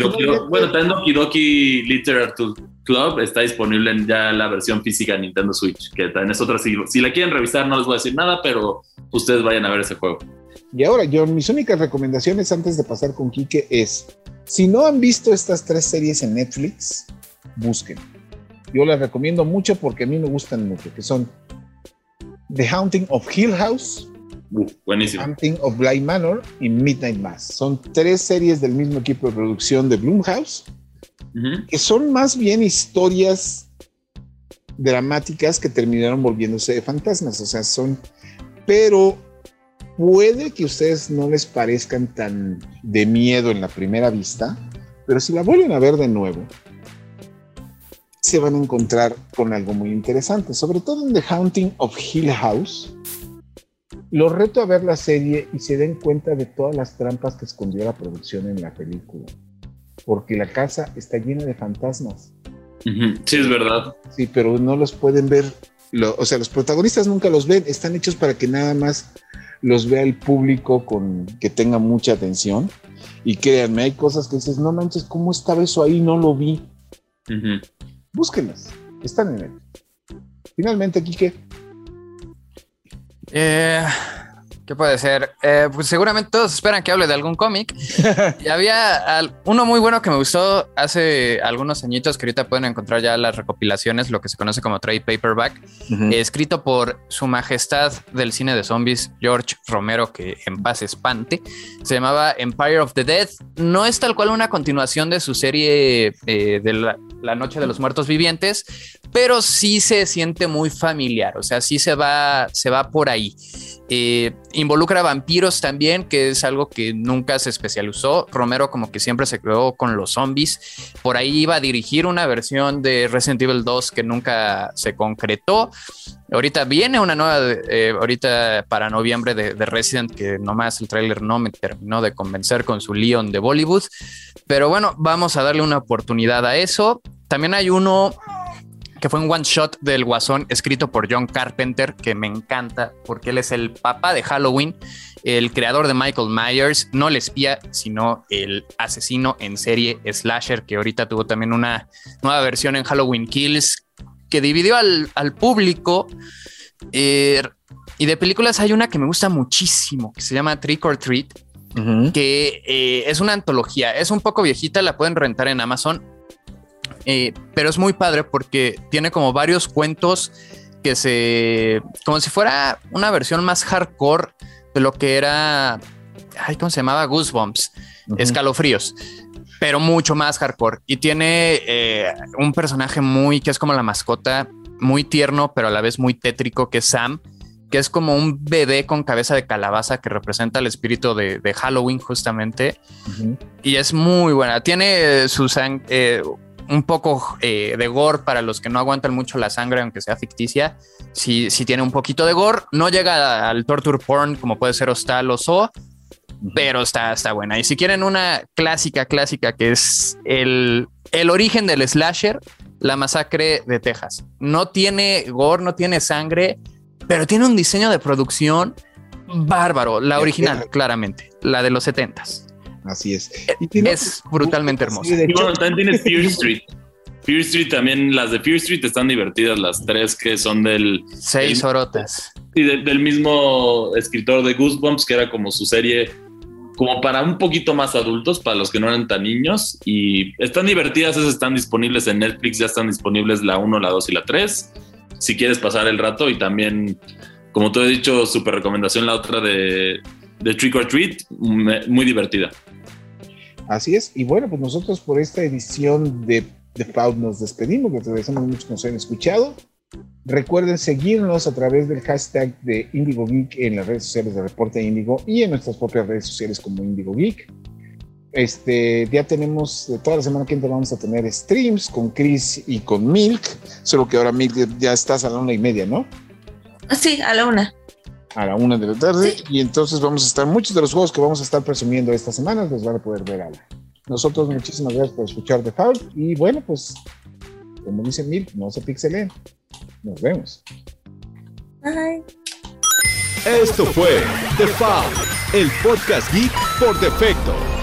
bueno también Doki Doki Literature Club está disponible en ya la versión física de Nintendo Switch, que también es otra. Si, si la quieren revisar, no les voy a decir nada, pero ustedes vayan a ver ese juego. Y ahora, yo, mis únicas recomendaciones antes de pasar con Kike es: si no han visto estas tres series en Netflix, busquen yo las recomiendo mucho porque a mí me gustan mucho, que son The Haunting of Hill House, buenísimo. Haunting of Bly Manor y Midnight Mass. Son tres series del mismo equipo de producción de Bloomhouse, que son más bien historias dramáticas que terminaron volviéndose de fantasmas. O sea, son, pero puede que ustedes no les parezcan tan de miedo en la primera vista, pero si la vuelven a ver de nuevo, se van a encontrar con algo muy interesante, sobre todo en The Haunting of Hill House. Los reto a ver la serie y se den cuenta de todas las trampas que escondió la producción en la película, porque la casa está llena de fantasmas. Sí, es verdad. Sí, pero no los pueden ver, o sea, los protagonistas nunca los ven, están hechos para que nada más los vea el público con que tenga mucha atención. Y créanme, hay cosas que dices, no manches, ¿cómo estaba eso ahí? No lo vi búsquenlas, están en él. Finalmente, Quique. Eh, ¿Qué puede ser? Eh, pues seguramente todos esperan que hable de algún cómic. [LAUGHS] y había uno muy bueno que me gustó hace algunos añitos que ahorita pueden encontrar ya las recopilaciones, lo que se conoce como trade paperback, escrito por su majestad del cine de zombies, George Romero, que en paz espante. Se llamaba Empire of the Dead. No es tal cual una continuación de su serie eh, de la, la Noche de los Muertos Vivientes, pero sí se siente muy familiar. O sea, sí se va, se va por ahí. Eh, involucra vampiros también, que es algo que nunca se especializó. Romero como que siempre se creó con los zombies. Por ahí iba a dirigir una versión de Resident Evil 2 que nunca se concretó. Ahorita viene una nueva, eh, ahorita para noviembre de, Resident, que nomás el tráiler no me terminó de convencer con su Leon de Bollywood. Pero bueno, vamos a darle una oportunidad a eso. También hay uno que fue un one shot del Guasón escrito por John Carpenter, que me encanta porque él es el papá de Halloween, el creador de Michael Myers, no el espía, sino el asesino en serie slasher, que ahorita tuvo también una nueva versión en Halloween Kills, que dividió al, público. Eh, y de películas hay una que me gusta muchísimo, que se llama Trick or Treat, que eh, es una antología, es un poco viejita, la pueden rentar en Amazon, eh, pero es muy padre porque tiene como varios cuentos que se. como si fuera una versión más hardcore de lo que era. Ay, ¿cómo se llamaba? Goosebumps, escalofríos, pero mucho más hardcore. Y tiene eh, un personaje muy que es como la mascota, muy tierno, pero a la vez muy tétrico, que es Sam que es como un bebé con cabeza de calabaza que representa el espíritu de, Halloween justamente. Y es muy buena. Tiene su eh, un poco eh, de gore para los que no aguantan mucho la sangre, aunque sea ficticia. Si tiene un poquito de gore. No llega al torture porn como puede ser Hostal o So, pero está, está buena. Y si quieren una clásica, clásica, que es el, el origen del slasher, la masacre de Texas. No tiene gore, no tiene sangre, pero tiene un diseño de producción bárbaro. La original, claramente, la de los setentas. Así es. es brutalmente hermosa. Y bueno, también tienes [LAUGHS] Fear Street. Fear Street también, las de Fear Street están divertidas, las tres que son del... Seis orotas. Y del mismo escritor de Goosebumps, que era como su serie como para un poquito más adultos, para los que no eran tan niños. Y están divertidas, esas están disponibles en Netflix, ya están disponibles la 1, la 2 y la 3. Si quieres pasar el rato y también, como tú he dicho, súper recomendación la otra de, de Trick or Treat, muy divertida. Así es, y bueno, pues nosotros por esta edición de The Faud nos despedimos, les agradecemos mucho que nos hayan escuchado. Recuerden seguirnos a través del hashtag de Indigo Geek en las redes sociales de Reporte Indigo y en nuestras propias redes sociales como Indigo Geek. Este, ya tenemos, toda la semana que viene vamos a tener streams con Chris y con Milk, solo que ahora Milk ya estás a la una y media, ¿no? Sí, a la una a la una de la tarde. Y entonces vamos a estar, muchos de los juegos que vamos a estar presumiendo esta semana los van a poder ver a Nosotros, muchísimas gracias por escuchar The Foul. Y bueno, pues, como dice Mil, no se pixelen. Nos vemos. Bye. Esto fue The Foul, el podcast geek por defecto.